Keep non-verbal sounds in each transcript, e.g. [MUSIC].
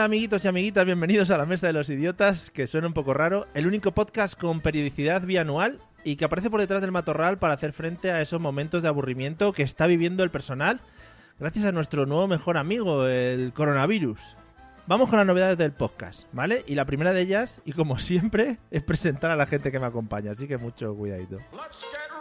Hola amiguitos y amiguitas, bienvenidos a la Mesa de los Idiotas, que suena un poco raro, el único podcast con periodicidad bianual y que aparece por detrás del matorral para hacer frente a esos momentos de aburrimiento que está viviendo el personal gracias a nuestro nuevo mejor amigo, el coronavirus. Vamos con las novedades del podcast, ¿vale? Y la primera de ellas, y como siempre, es presentar a la gente que me acompaña, así que mucho cuidadito. Let's get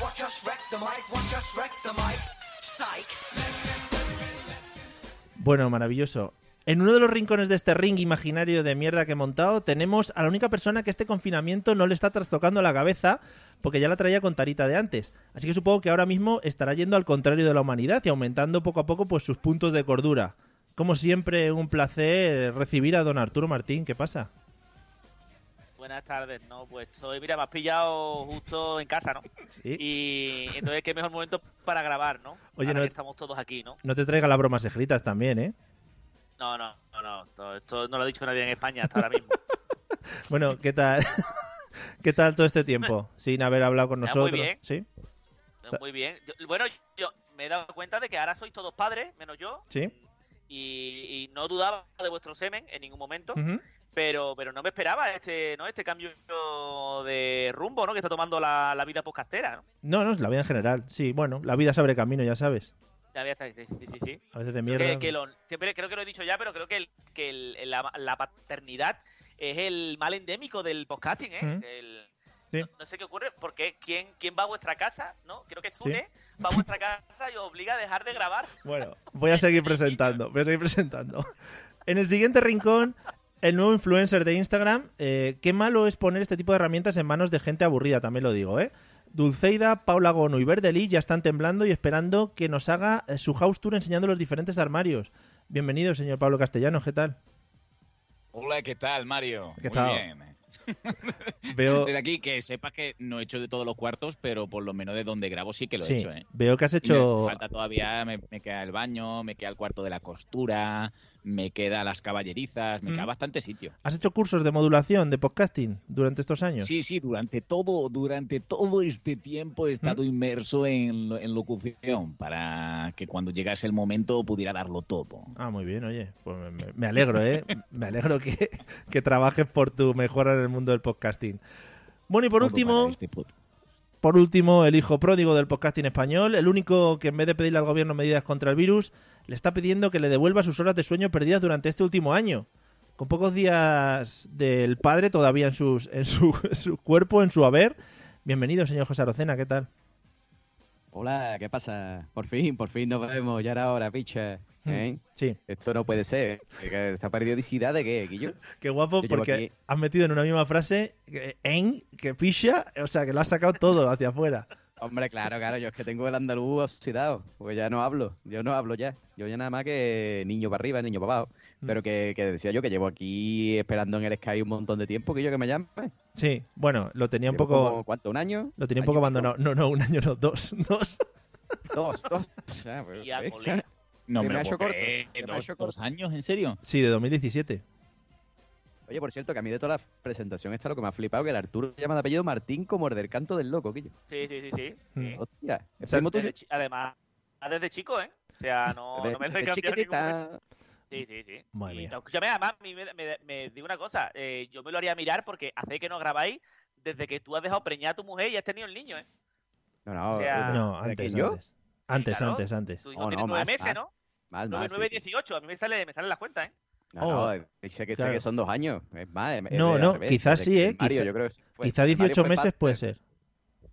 watch us wreck the mic, watch us wreck the mic. Psych. Bueno, maravilloso. En uno de los rincones de este ring imaginario de mierda que he montado, tenemos a la única persona que este confinamiento no le está trastocando la cabeza, porque ya la traía con tarita de antes. Así que supongo que ahora mismo estará yendo al contrario de la humanidad y aumentando poco a poco pues sus puntos de cordura. Como siempre, un placer recibir a don Arturo Martín. ¿Qué pasa? Buenas tardes, no, pues soy, mira, me has pillado justo en casa, ¿no? [LAUGHS] Sí. Y entonces qué mejor momento para grabar, ¿no? Oye, Ahora no- que estamos todos aquí, ¿no? No te traiga las bromas escritas también, ¿eh? No, no, no, no, esto no lo ha dicho nadie en España hasta ahora mismo. [LAUGHS] Bueno, ¿qué tal? [LAUGHS] ¿Qué tal todo este tiempo sin haber hablado con Ya, muy nosotros? bien. ¿Sí? Muy bien. Yo- bueno, yo me he dado cuenta de que ahora sois todos padres, menos yo. Sí. Y, y no dudaba de vuestro semen en ningún momento. Ujú. Pero, pero no me esperaba este, ¿no? Este cambio de rumbo, ¿no? Que está tomando la, la vida podcastera, ¿no? No, no, la vida en general. Sí, bueno, la vida se abre camino, ya sabes. Ya ves, sí, sí, sí, sí. A veces de mierda. que, que lo- siempre creo que lo he dicho ya, pero creo que, el- que el- la, la paternidad es el mal endémico del podcasting, ¿eh? El- no, no sé qué ocurre, porque ¿quién, quién va a vuestra casa? ¿No? Creo que Sune va a vuestra casa y os obliga a dejar de grabar. Bueno, voy a seguir presentando, voy a seguir presentando. En el siguiente rincón, el nuevo influencer de Instagram. Eh, qué malo es poner este tipo de herramientas en manos de gente aburrida, también lo digo, ¿eh? Dulceida, Paula Gono y Verdelí ya están temblando y esperando que nos haga eh, su house tour enseñando los diferentes armarios. Bienvenido, señor Pablo Castellanos, ¿qué tal? Hola, ¿qué tal, Mario? ¿Qué Muy tal? bien. [LAUGHS] [LAUGHS] Veo, Desde aquí, que sepas que no he hecho de todos los cuartos, pero por lo menos de donde grabo sí que lo sí, he hecho, ¿eh? veo que has Y me hecho... falta todavía, me, me queda el baño, me queda el cuarto de la costura, me queda las caballerizas, me Mm. queda bastante sitio. ¿Has hecho cursos de modulación de podcasting durante estos años? Sí, sí, durante todo, durante todo este tiempo he estado ¿Mm? inmerso en, en locución para que cuando llegase el momento pudiera darlo todo. Ah, muy bien, oye. Pues me, alegro, ¿eh? [LAUGHS] Me alegro que, que trabajes por tu mejora en el mundo del podcasting. Bueno, y por Todo último, este por último, el hijo pródigo del podcasting español, el único que en vez de pedirle al gobierno medidas contra el virus, le está pidiendo que le devuelva sus horas de sueño perdidas durante este último año. Con pocos días del padre todavía en, su, [LAUGHS] su cuerpo, en su haber. Bienvenido, señor José Arocena, ¿qué tal? Hola, ¿qué pasa? Por fin, por fin nos vemos, ya era hora, picha. ¿Eh? Sí, Esto no puede ser. ¿Que ¿Esta periodicidad de qué, Guillo? [LAUGHS] qué guapo Yo porque aquí- has metido en una misma frase en, que picha, o sea, que lo has sacado todo hacia afuera. Hombre, claro, claro, yo es que tengo el andaluz oxidado, porque ya no hablo, yo no hablo ya. Yo ya nada más que niño para arriba, niño para abajo. Pero que, que decía yo que llevo aquí esperando en el Sky un montón de tiempo que yo que me llame. Sí, bueno, lo tenía un poco... como, ¿Cuánto? ¿Un año? Lo tenía un ¿Año poco abandonado. No, no, un año no, dos. [LAUGHS] Dos. Dos, dos. [LAUGHS] Y a ¿ves? colega. No Se me me ha hecho corto, me ha dos, dos años, ¿en serio? Sí, de 2017. Oye, por cierto, que a mí de toda la presentación esta lo que me ha flipado que el Arturo se llama de apellido Martín como el del canto del loco, Quillo. Sí, sí, sí, sí. Mm. Hostia, ¿es sea, primo tuyo? Desde chi- además, desde chico, ¿eh? O sea, no, De- no me lo he cambiado momento. chiquitita. Sí, sí, sí. Madre Y mía. no, escúchame, además, me, me- me digo una cosa. eh, yo me lo haría mirar porque hace que no grabáis desde que tú has dejado preñar a tu mujer y has tenido el niño, ¿eh? No, no, O sea, eh, No, ¿de antes, quién, yo? antes. Antes, claro. antes, antes. Tu hijo Oh, tiene no, nueve más, meses, más. ¿no? Más, 9, más. 9, sí, sí. 18. A mí me sale, me salen las cuentas, ¿eh? No, Oh. no, sé que, sé Claro. que son dos años. Es más, es- No, no, revés, quizás sí, ¿eh? Mario, Quizá- yo creo que fue- Quizá Mario 18 fue meses padre. puede ser.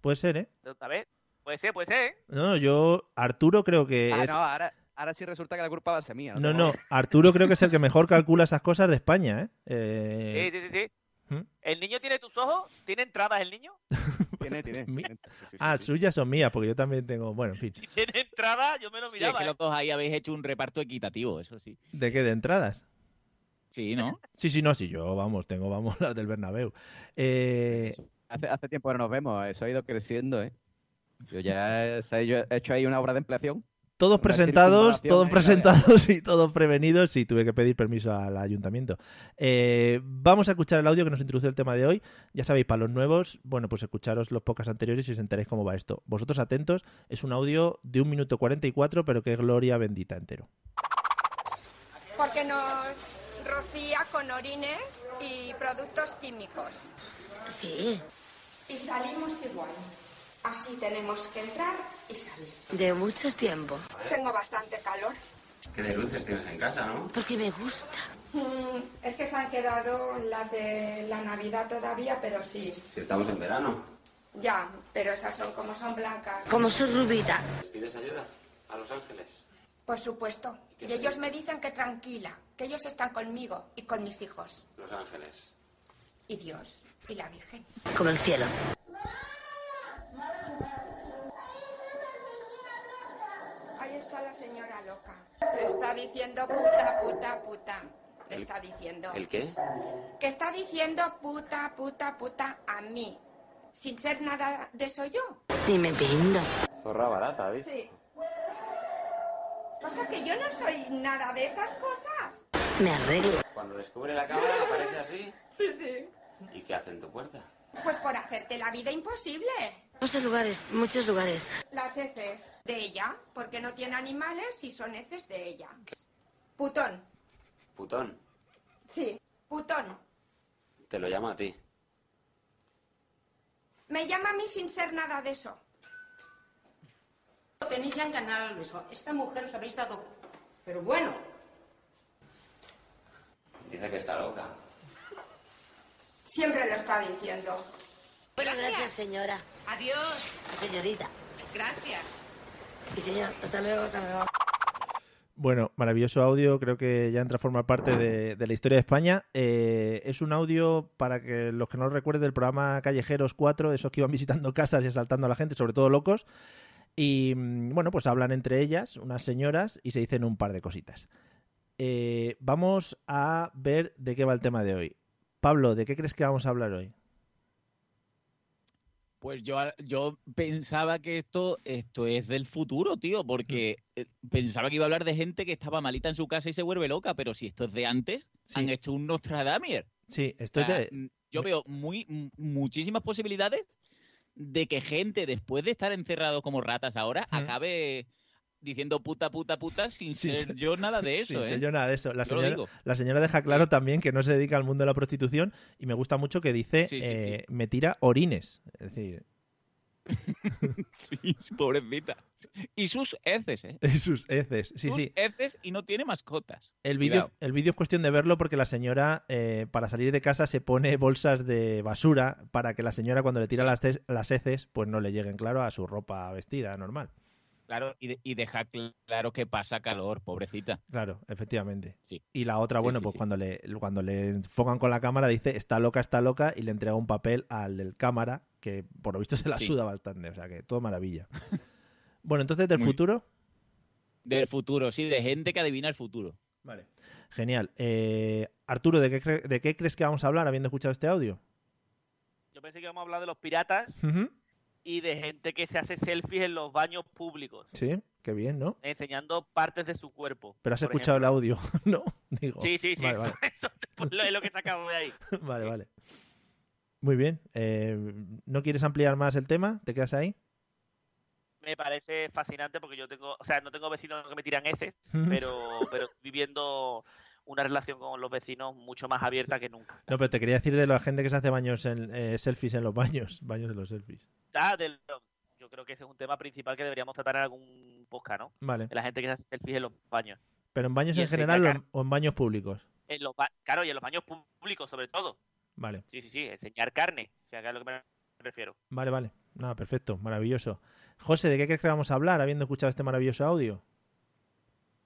Puede ser, ¿eh? A ver, puede ser, puede ser, ¿eh? No, yo, Arturo creo que Ah, es... no, ahora, ahora sí resulta que la culpa va a ser mía. No, no. Arturo creo que es el que mejor calcula esas cosas de España, ¿eh? Sí, Eh, sí, sí, sí. ¿Mm? ¿El niño tiene tus ojos? ¿Tiene entradas el niño? [LAUGHS] Tiene, tiene. Sí, sí, sí, Ah, sí. suyas son mías, porque yo también tengo... Bueno, en fin. Si tiene entradas, yo me lo Sí, es miraba. que ¿eh? los dos ahí habéis hecho un reparto equitativo, eso sí. ¿De qué? ¿De entradas? Sí, ¿no? [LAUGHS] Sí, sí, no, sí, yo, vamos, tengo, vamos, [LAUGHS] las del Bernabéu. Eh, Hace, hace tiempo que no nos vemos, eso ha ido creciendo, ¿eh? Yo ya he hecho ahí una obra de ampliación. Todos Una presentados, todos presentados [LAUGHS] y todos prevenidos y tuve que pedir permiso al ayuntamiento. Eh, vamos a escuchar el audio que nos introduce el tema de hoy. Ya sabéis, para los nuevos, bueno, pues escucharos los podcasts anteriores y os enteréis cómo va esto. Vosotros atentos, es un audio de un minuto 44, pero que gloria bendita entero. porque nos rocía con orines y productos químicos. Sí, Y salimos igual. Así tenemos que entrar y salir. de mucho tiempo. Tengo bastante calor. Qué de luces tienes en casa, ¿no? Porque me gusta. Mm, es que se han quedado las de la Navidad todavía, pero sí. Si estamos en verano. Ya, pero esas son como son blancas. Como soy rubita. ¿Les pides ayuda a Los Ángeles? Por supuesto. Y ellos me dicen que tranquila, que ellos están conmigo y con mis hijos. Los Ángeles. Y Dios y la Virgen. Como el cielo. Está diciendo puta, puta, puta. Le está diciendo. ¿El qué? Que está diciendo puta, puta, puta a mí. Sin ser nada de eso yo. Ni me pindo. Zorra barata, ¿ves? Sí. Pasa que yo no soy nada de esas cosas. Me arreglo. Cuando descubre la cámara aparece así. Sí, sí. ¿Y qué hace en tu puerta? Pues por hacerte la vida imposible. Muchos lugares, muchos lugares. Las heces de ella, porque no tiene animales y son heces de ella. Putón. Putón. Sí, putón. Te lo llamo a ti. Me llama a mí sin ser nada de eso. Tenéis ya en Canal eso. Esta mujer os habéis dado. Pero bueno, Dice que está loca. Siempre lo está diciendo. Bueno, gracias, señora. adiós. Señorita. Gracias. Y señor, hasta luego, hasta luego. Bueno, maravilloso audio, creo que ya entra a formar parte de, de la historia de España. Eh, es un audio para que los que no lo recuerden del programa Callejeros 4, esos que iban [LAUGHS] visitando casas y asaltando a la gente, sobre todo locos. Y mm, bueno, pues hablan entre ellas, unas señoras, y se dicen un par de cositas. Eh, vamos a ver de qué va el tema de hoy. Pablo, ¿de qué crees que vamos a hablar hoy? Pues yo, yo pensaba que esto, esto es del futuro, tío, porque eh, pensaba que iba a hablar de gente que estaba malita en su casa y se vuelve loca, pero si esto es de antes, Sí. han hecho un Nostradamier. Sí, O esto es sea, de... yo veo muy, muchísimas posibilidades de que gente, después de estar encerrados como ratas ahora, acabe diciendo puta, puta, puta sin ser ser- yo nada de [LAUGHS] eso, Sí, ¿eh? sé yo nada de eso. La señora, digo. la señora deja claro también que no se dedica al mundo de la prostitución y me gusta mucho que dice eh, me tira orines. Es decir, [LAUGHS] Sí, pobrecita. Y sus heces, ¿eh? [LAUGHS] sus heces. Sí, sus sí. heces y no tiene mascotas. El vídeo el es cuestión de verlo porque la señora, eh, para salir de casa, se pone bolsas de basura para que la señora, cuando le tira las, las heces, pues no le lleguen, claro, a su ropa vestida normal. Claro, y, de- y deja cl- claro que pasa calor, pobrecita. Claro, efectivamente. Sí. Y la otra, Sí, bueno, sí, pues sí. cuando le cuando le enfocan con la cámara dice está loca, está loca y le entrega un papel al del cámara que por lo visto se la Sí. suda bastante, o sea que todo maravilla. [LAUGHS] bueno, entonces del Muy- futuro, Del futuro, sí, de gente que adivina el futuro. vale. Genial. Eh, Arturo, ¿de qué, ¿de qué crees que vamos a hablar habiendo escuchado este audio? Yo pensé que íbamos a hablar de los piratas. Y de gente que se hace selfies en los baños públicos, Sí, qué bien, ¿no? enseñando partes de su cuerpo. Pero has escuchado el audio, [LAUGHS] ¿no? Digo, Sí, sí, sí. Vale, vale. [LAUGHS] Eso es lo- que sacamos de ahí. [LAUGHS] vale, vale. Muy bien. eh, ¿No quieres ampliar más el tema? ¿Te quedas ahí? Me parece fascinante porque yo tengo, o sea, no tengo vecinos que me tiran heces, pero, pero viviendo una relación con los vecinos mucho más abierta que nunca. No, pero te quería decir de la gente que se hace baños en, eh, selfies en los baños. Baños en los selfies. Yo creo que ese es un tema principal que deberíamos tratar en algún podcast, ¿no? Vale. De la gente que se hace selfies en los baños. ¿Pero en baños Y en general o en, o en baños públicos? En los ba- claro, y en los baños públicos sobre todo. Vale. Sí, sí, sí, enseñar carne, o sea, que es a lo que me refiero. Vale, vale. Nada, perfecto. Maravilloso. José, ¿de qué crees que vamos a hablar habiendo escuchado este maravilloso audio?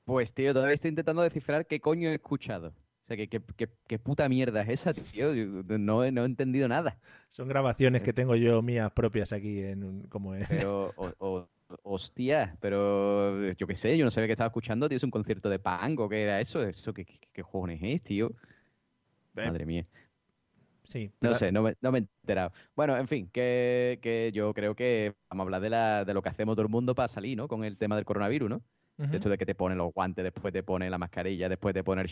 Pues, tío, todavía estoy intentando descifrar qué coño he escuchado. O sea, ¿qué, qué, qué- qué puta mierda es esa, tío? No, no he entendido nada. Son grabaciones que tengo yo mías propias aquí en un- como en... Pero, o- o- hostia, pero yo qué sé, yo no sabía que estaba escuchando, tío, es un concierto de punk o qué era eso, eso, ¿qué, qué, cojones es, tío? Madre mía. Sí. No sé, no me, no me he enterado. Bueno, en fin, que, que yo creo que vamos a hablar de, la, de lo que hacemos todo el mundo para salir, ¿no? Con el tema del coronavirus, ¿no? Ujú. Esto de que te ponen los guantes, después te pone la mascarilla, después te pone el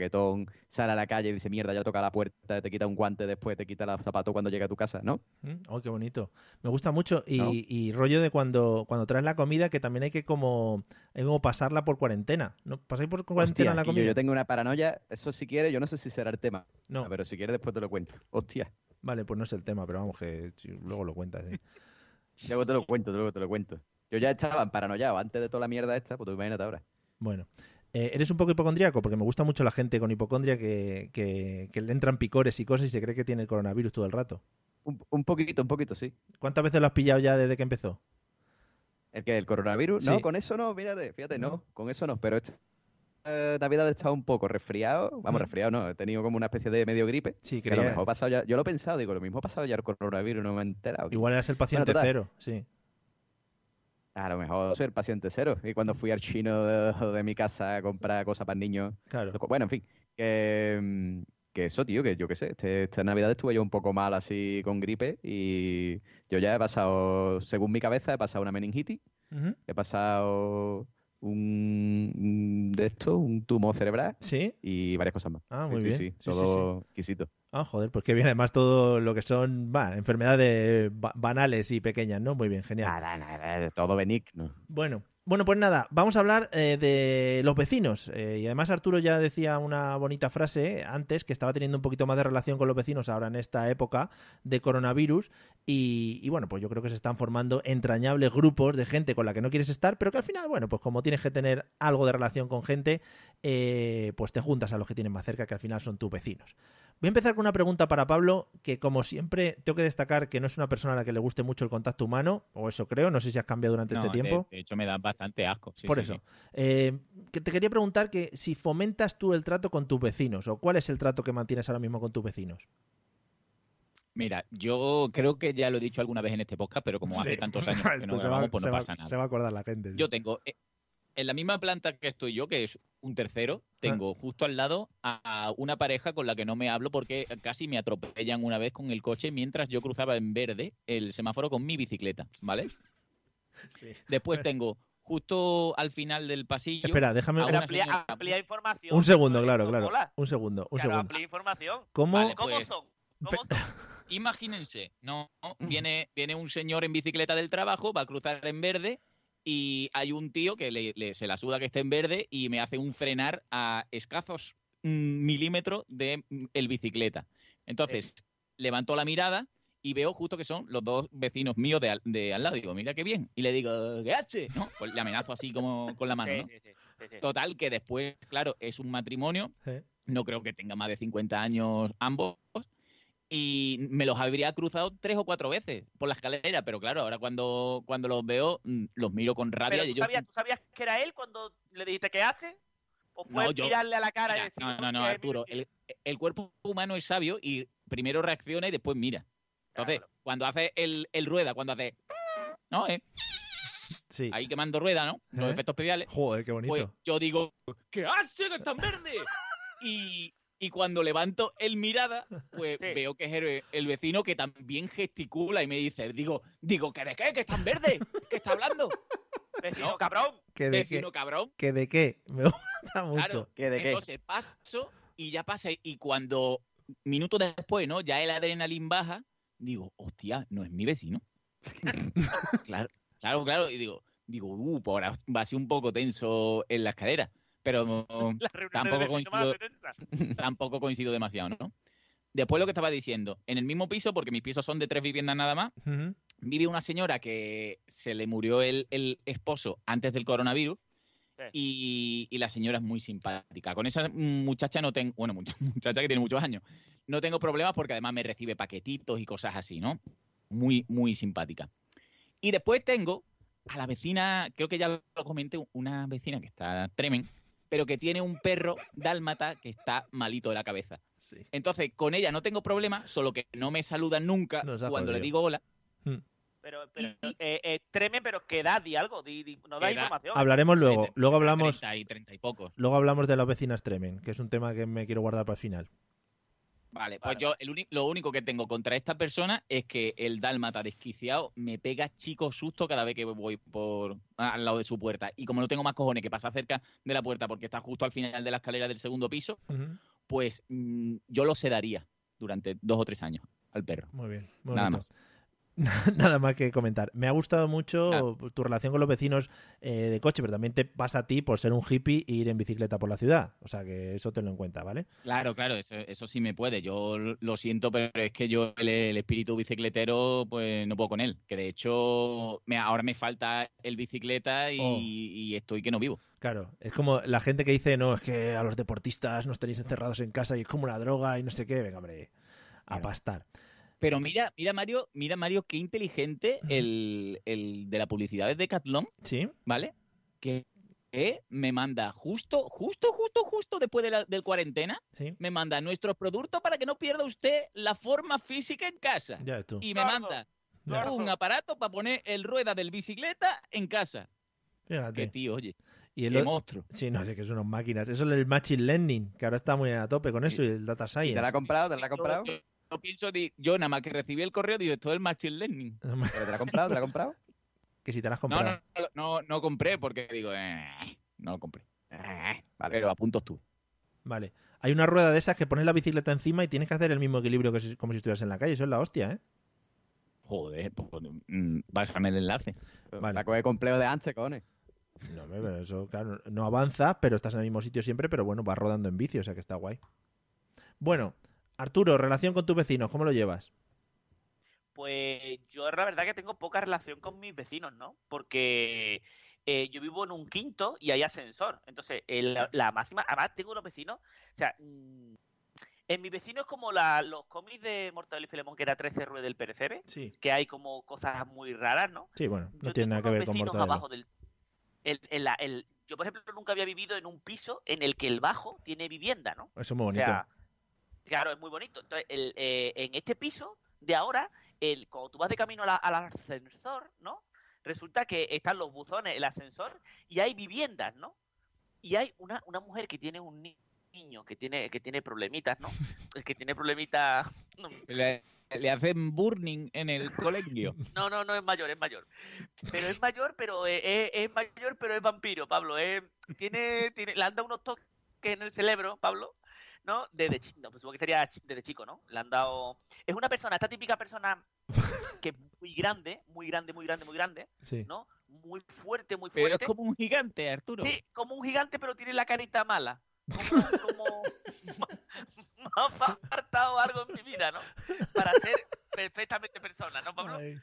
chaquetón, sale a la calle y dice, mierda, ya toca la puerta, te quita un guante, después te quita los zapatos cuando llega a tu casa, ¿no? Mm, Oh, qué bonito. Me gusta mucho. Y, ¿No? y rollo de cuando, cuando traes la comida, que también hay que como, hay como pasarla por cuarentena. ¿No? ¿Pasáis por cuarentena Hostia, la comida? yo tengo una paranoia, eso si quieres, yo no sé si será el tema. No. Pero si quieres después te lo cuento. Hostia, Vale, pues no es el tema, pero vamos, que luego lo cuentas. sí. [LAUGHS] luego te lo cuento, luego te lo cuento. Yo ya estaba paranoiado antes de toda la mierda esta, pues tú imagínate ahora. Bueno. Eh, ¿Eres un poco hipocondríaco? Porque me gusta mucho la gente con hipocondria que, que, que le entran picores y cosas y se cree que tiene el coronavirus todo el rato. Un, un poquito, un poquito, sí. ¿Cuántas veces lo has pillado ya desde que empezó? ¿El que ¿El coronavirus? Sí. No, con eso no, fíjate, fíjate, no, con eso no. Pero esta eh, Navidad he estado un poco resfriado. Vamos, Mm. resfriado no, he tenido como una especie de medio gripe. Sí, que a lo mejor pasado ya, yo lo he pensado, digo, lo mismo ha pasado ya el coronavirus, no me he enterado. Igual eras el paciente cero, sí. A lo mejor soy el paciente cero. Y cuando fui al chino de, de mi casa a comprar cosas para niños. Claro. Bueno, en fin. Que, mm, que eso, tío, que yo qué sé. Este, esta Navidad estuve yo un poco mal así con gripe. Y yo ya he pasado, según mi cabeza, he pasado una meningitis. He pasado un, de esto, un tumor cerebral. ¿Sí? Y varias cosas más. Ah, muy sí, bien. Sí, Sí, sí, todo exquisito. Ah, joder, pues que viene además todo lo que son enfermedades ba- banales y pequeñas, ¿no? Muy bien, genial. Nada, nada, todo benigno. Bueno, bueno, pues nada, vamos a hablar eh, de los vecinos. eh, y además Arturo ya decía una bonita frase antes que estaba teniendo un poquito más de relación con los vecinos ahora en esta época de coronavirus. Y, bueno, pues yo creo que se están formando entrañables grupos de gente con la que no quieres estar, pero que al final, bueno, pues como tienes que tener algo de relación con gente, eh, pues te juntas a los que tienes más cerca, que al final son tus vecinos. Voy a empezar con una pregunta para Pablo, que como siempre tengo que destacar que no es una persona a la que le guste mucho el contacto humano, o eso creo, no sé si has cambiado durante No, este tiempo. De, hecho, me da bastante asco. sí, Por sí, eso. sí. Eh, que te quería preguntar que si fomentas tú el trato con tus vecinos, o cuál es el trato que mantienes ahora mismo con tus vecinos. Mira, yo creo que ya lo he dicho alguna vez en este podcast, pero como hace tantos [LAUGHS] años que no grabamos, pues no va- pasa nada. Se va a acordar la gente. Yo tengo, eh, en la misma planta que estoy yo, que es un tercero, Ah. tengo justo al lado a a una pareja con la que no me hablo porque casi me atropellan una vez con el coche mientras yo cruzaba en verde el semáforo con mi bicicleta, ¿vale? [LAUGHS] Sí. Después tengo justo al final del pasillo. Espera, déjame- amplía, señora- amplía información. Un segundo, no claro, claro. Un segundo, un Claro, segundo. amplía información. ¿Cómo? Vale, ¿Cómo pues- son? ¿Cómo son? [LAUGHS] Imagínense, no, viene, viene un señor en bicicleta del trabajo, va a cruzar en verde y hay un tío que le, le- se la suda que esté en verde y me hace un frenar a escasos mm, milímetros de mm, el bicicleta. Entonces, levanto la mirada y veo justo que son los dos vecinos míos de al, de al lado. Digo, mira qué bien. Y le digo, ¿qué haces? ¿No? Pues le amenazo así como con la mano, ¿no? Sí, sí, sí, sí. Total, que después, claro, es un matrimonio. No creo que tenga más de 50 años ambos. Y me los habría cruzado tres o cuatro veces por la escalera. Pero claro, ahora cuando, cuando los veo, mm, los miro con rabia. Pero y ¿tú sabías, ¿tú sabías que era él cuando le dijiste qué hace? ¿O fue No, yo- mirarle a la cara y decir, no, no, no, "Hostia, Arturo. El, el cuerpo humano es sabio y primero reacciona y después mira. Entonces, cuando hace el, el rueda, cuando hace. ¿No? Eh, Sí. Ahí quemando rueda, ¿no? Los ¿Eh? efectos especiales. Joder, qué bonito. Pues yo digo, ¿qué hace que está en verde? Y, Y cuando levanto el mirada, pues Sí. veo que es el, el vecino que también gesticula y me dice, digo, digo, ¿que de qué? ¿Que está en verde? ¿Qué está hablando? Vecino No. cabrón. ¿Que de Vecino qué? cabrón. ¿Que de qué? Me gusta mucho. Claro. ¿Qué de qué? Entonces paso y ya pasa. Y cuando, minutos después, ¿no? Ya el adrenalín baja, digo, hostia, no es mi vecino. [LAUGHS] claro, claro, claro. Y digo, digo, uh, pues ahora va a ser un poco tenso en la escalera. Pero [LAUGHS] Tampoco coincido. [LAUGHS] tampoco coincido demasiado, ¿no? Después lo que estaba diciendo, en el mismo piso, porque mis pisos son de tres viviendas nada más, vive una señora que se le murió el, el esposo antes del coronavirus Sí. y, y la señora es muy simpática. Con esa muchacha no tengo, bueno, mucha- [LAUGHS] muchacha que tiene muchos años, no tengo problemas porque además me recibe paquetitos y cosas así, ¿no? Muy, muy simpática. Y después tengo a la vecina, creo que ya lo comenté, una vecina que está tremen, pero que tiene un perro dálmata que está malito de la cabeza. Sí. Entonces, con ella no tengo problema, solo que no me saluda nunca cuando le digo hola. Pero, pero eh, eh, treme, pero que da, di algo, di, di- no da información. Hablaremos luego. Luego hablamos, 30 y 30 y pocos. luego hablamos de las vecinas Tremen, que es un tema que me quiero guardar para el final. Vale, pues Vale, yo el lo único que tengo contra esta persona es que el dálmata desquiciado me pega chico susto cada vez que voy por al lado de su puerta. Y como no tengo más cojones que pasar cerca de la puerta porque está justo al final de la escalera del segundo piso, pues mm, yo lo sedaría durante dos o tres años al perro. Muy bien. muy Nada bonito. [LAUGHS] Nada más que comentar. Me ha gustado mucho tu relación con los vecinos eh, de coche, pero también te pasa a ti por ser un hippie e ir en bicicleta por la ciudad. O sea que eso tenlo en cuenta, ¿vale? Claro, claro, eso, eso sí me puede. Yo lo siento, pero es que yo el, el espíritu bicicletero, pues no puedo con él. Que de hecho me, ahora me falta el bicicleta y, Oh. y estoy que no vivo. Claro, es como la gente que dice, no, es que a los deportistas nos tenéis encerrados en casa y es como una droga y no sé qué. Venga, hombre, a Claro. pastar. Pero mira, mira Mario, mira Mario, qué inteligente el, el de la publicidad de Decathlon, ¿Sí? ¿vale? Que, que me manda justo, justo, justo, justo después de la del cuarentena, ¿Sí? me manda nuestros productos para que no pierda usted la forma física en casa. Ya tú. Y me Claro. manda un aparato para poner el rueda del bicicleta en casa. Fíjate. Qué tío, oye, Y el qué monstruo. Sí, no sé, que son unas máquinas. Eso es el Machine Learning, que ahora está muy a tope con eso, y el Data ¿Y Science. te la ha comprado? ¿Te la ha comprado? Yo, yo pienso, di- yo nada más que recibí el correo, digo, esto es el Machine Learning. [LAUGHS] ¿Pero te la ha comprado? ¿Te la ha comprado? que si te la has No, comprado. no, no, no, no compré porque digo, eh, no lo compré. Eh, Vale. Pero a puntos tú. Vale. Hay una rueda de esas que pones la bicicleta encima y tienes que hacer el mismo equilibrio que si- como si estuvieras en la calle. Eso es la hostia, ¿eh? Joder, pues, mm, pásame el enlace. Vale. La coge complejo de anche, cojones. No, hombre, pero eso, claro, no avanza, pero estás en el mismo sitio siempre, pero bueno, vas rodando en bici, o sea que está guay. Bueno, Arturo, relación con tus vecinos, ¿cómo lo llevas? Pues yo la verdad que tengo poca relación con mis vecinos, ¿no? Porque eh, yo vivo en un quinto y hay ascensor. Entonces, el- la, la máxima, además tengo unos vecinos, o sea, mm, en mi vecino es como la, los cómics de Mortadelo y Filemón, que era 13 Rue del Percebe, Sí. que hay como cosas muy raras, ¿no? Sí, bueno, no Yo tiene nada que ver con Mortadelo. abajo del... el- el- yo, por ejemplo, nunca había vivido en un piso en el que el bajo tiene vivienda, ¿no? Eso es muy O bonito. sea, claro, es muy bonito. Entonces, el, eh, en este piso de ahora, el, cuando tú vas de camino la- al ascensor, ¿no? Resulta que están los buzones, el ascensor, y hay viviendas, ¿no? Y hay una, una mujer que tiene un ni- niño que tiene, que tiene problemitas, ¿no? [LAUGHS] El que tiene problemitas. No, Le, le hacen burning en el colegio. [LAUGHS] no, no, no es mayor, es mayor. Pero es mayor, pero es, es- es mayor, pero es vampiro, Pablo. es- tiene, tiene, le han dado unos toques en el cerebro, Pablo, ¿no? Desde chico, no, pues supongo que sería desde chico, ¿no? Le han dado. Es una persona, esta típica persona que es muy grande, muy grande, muy grande, muy grande, Sí. ¿no? Muy fuerte, muy Pero fuerte. es como un gigante, Arturo. Sí, como un gigante, pero tiene la carita mala. Como, [LAUGHS] como- [LAUGHS] me ha faltado algo en mi vida, ¿no? Para ser perfectamente persona, ¿no, Pablo? Ay.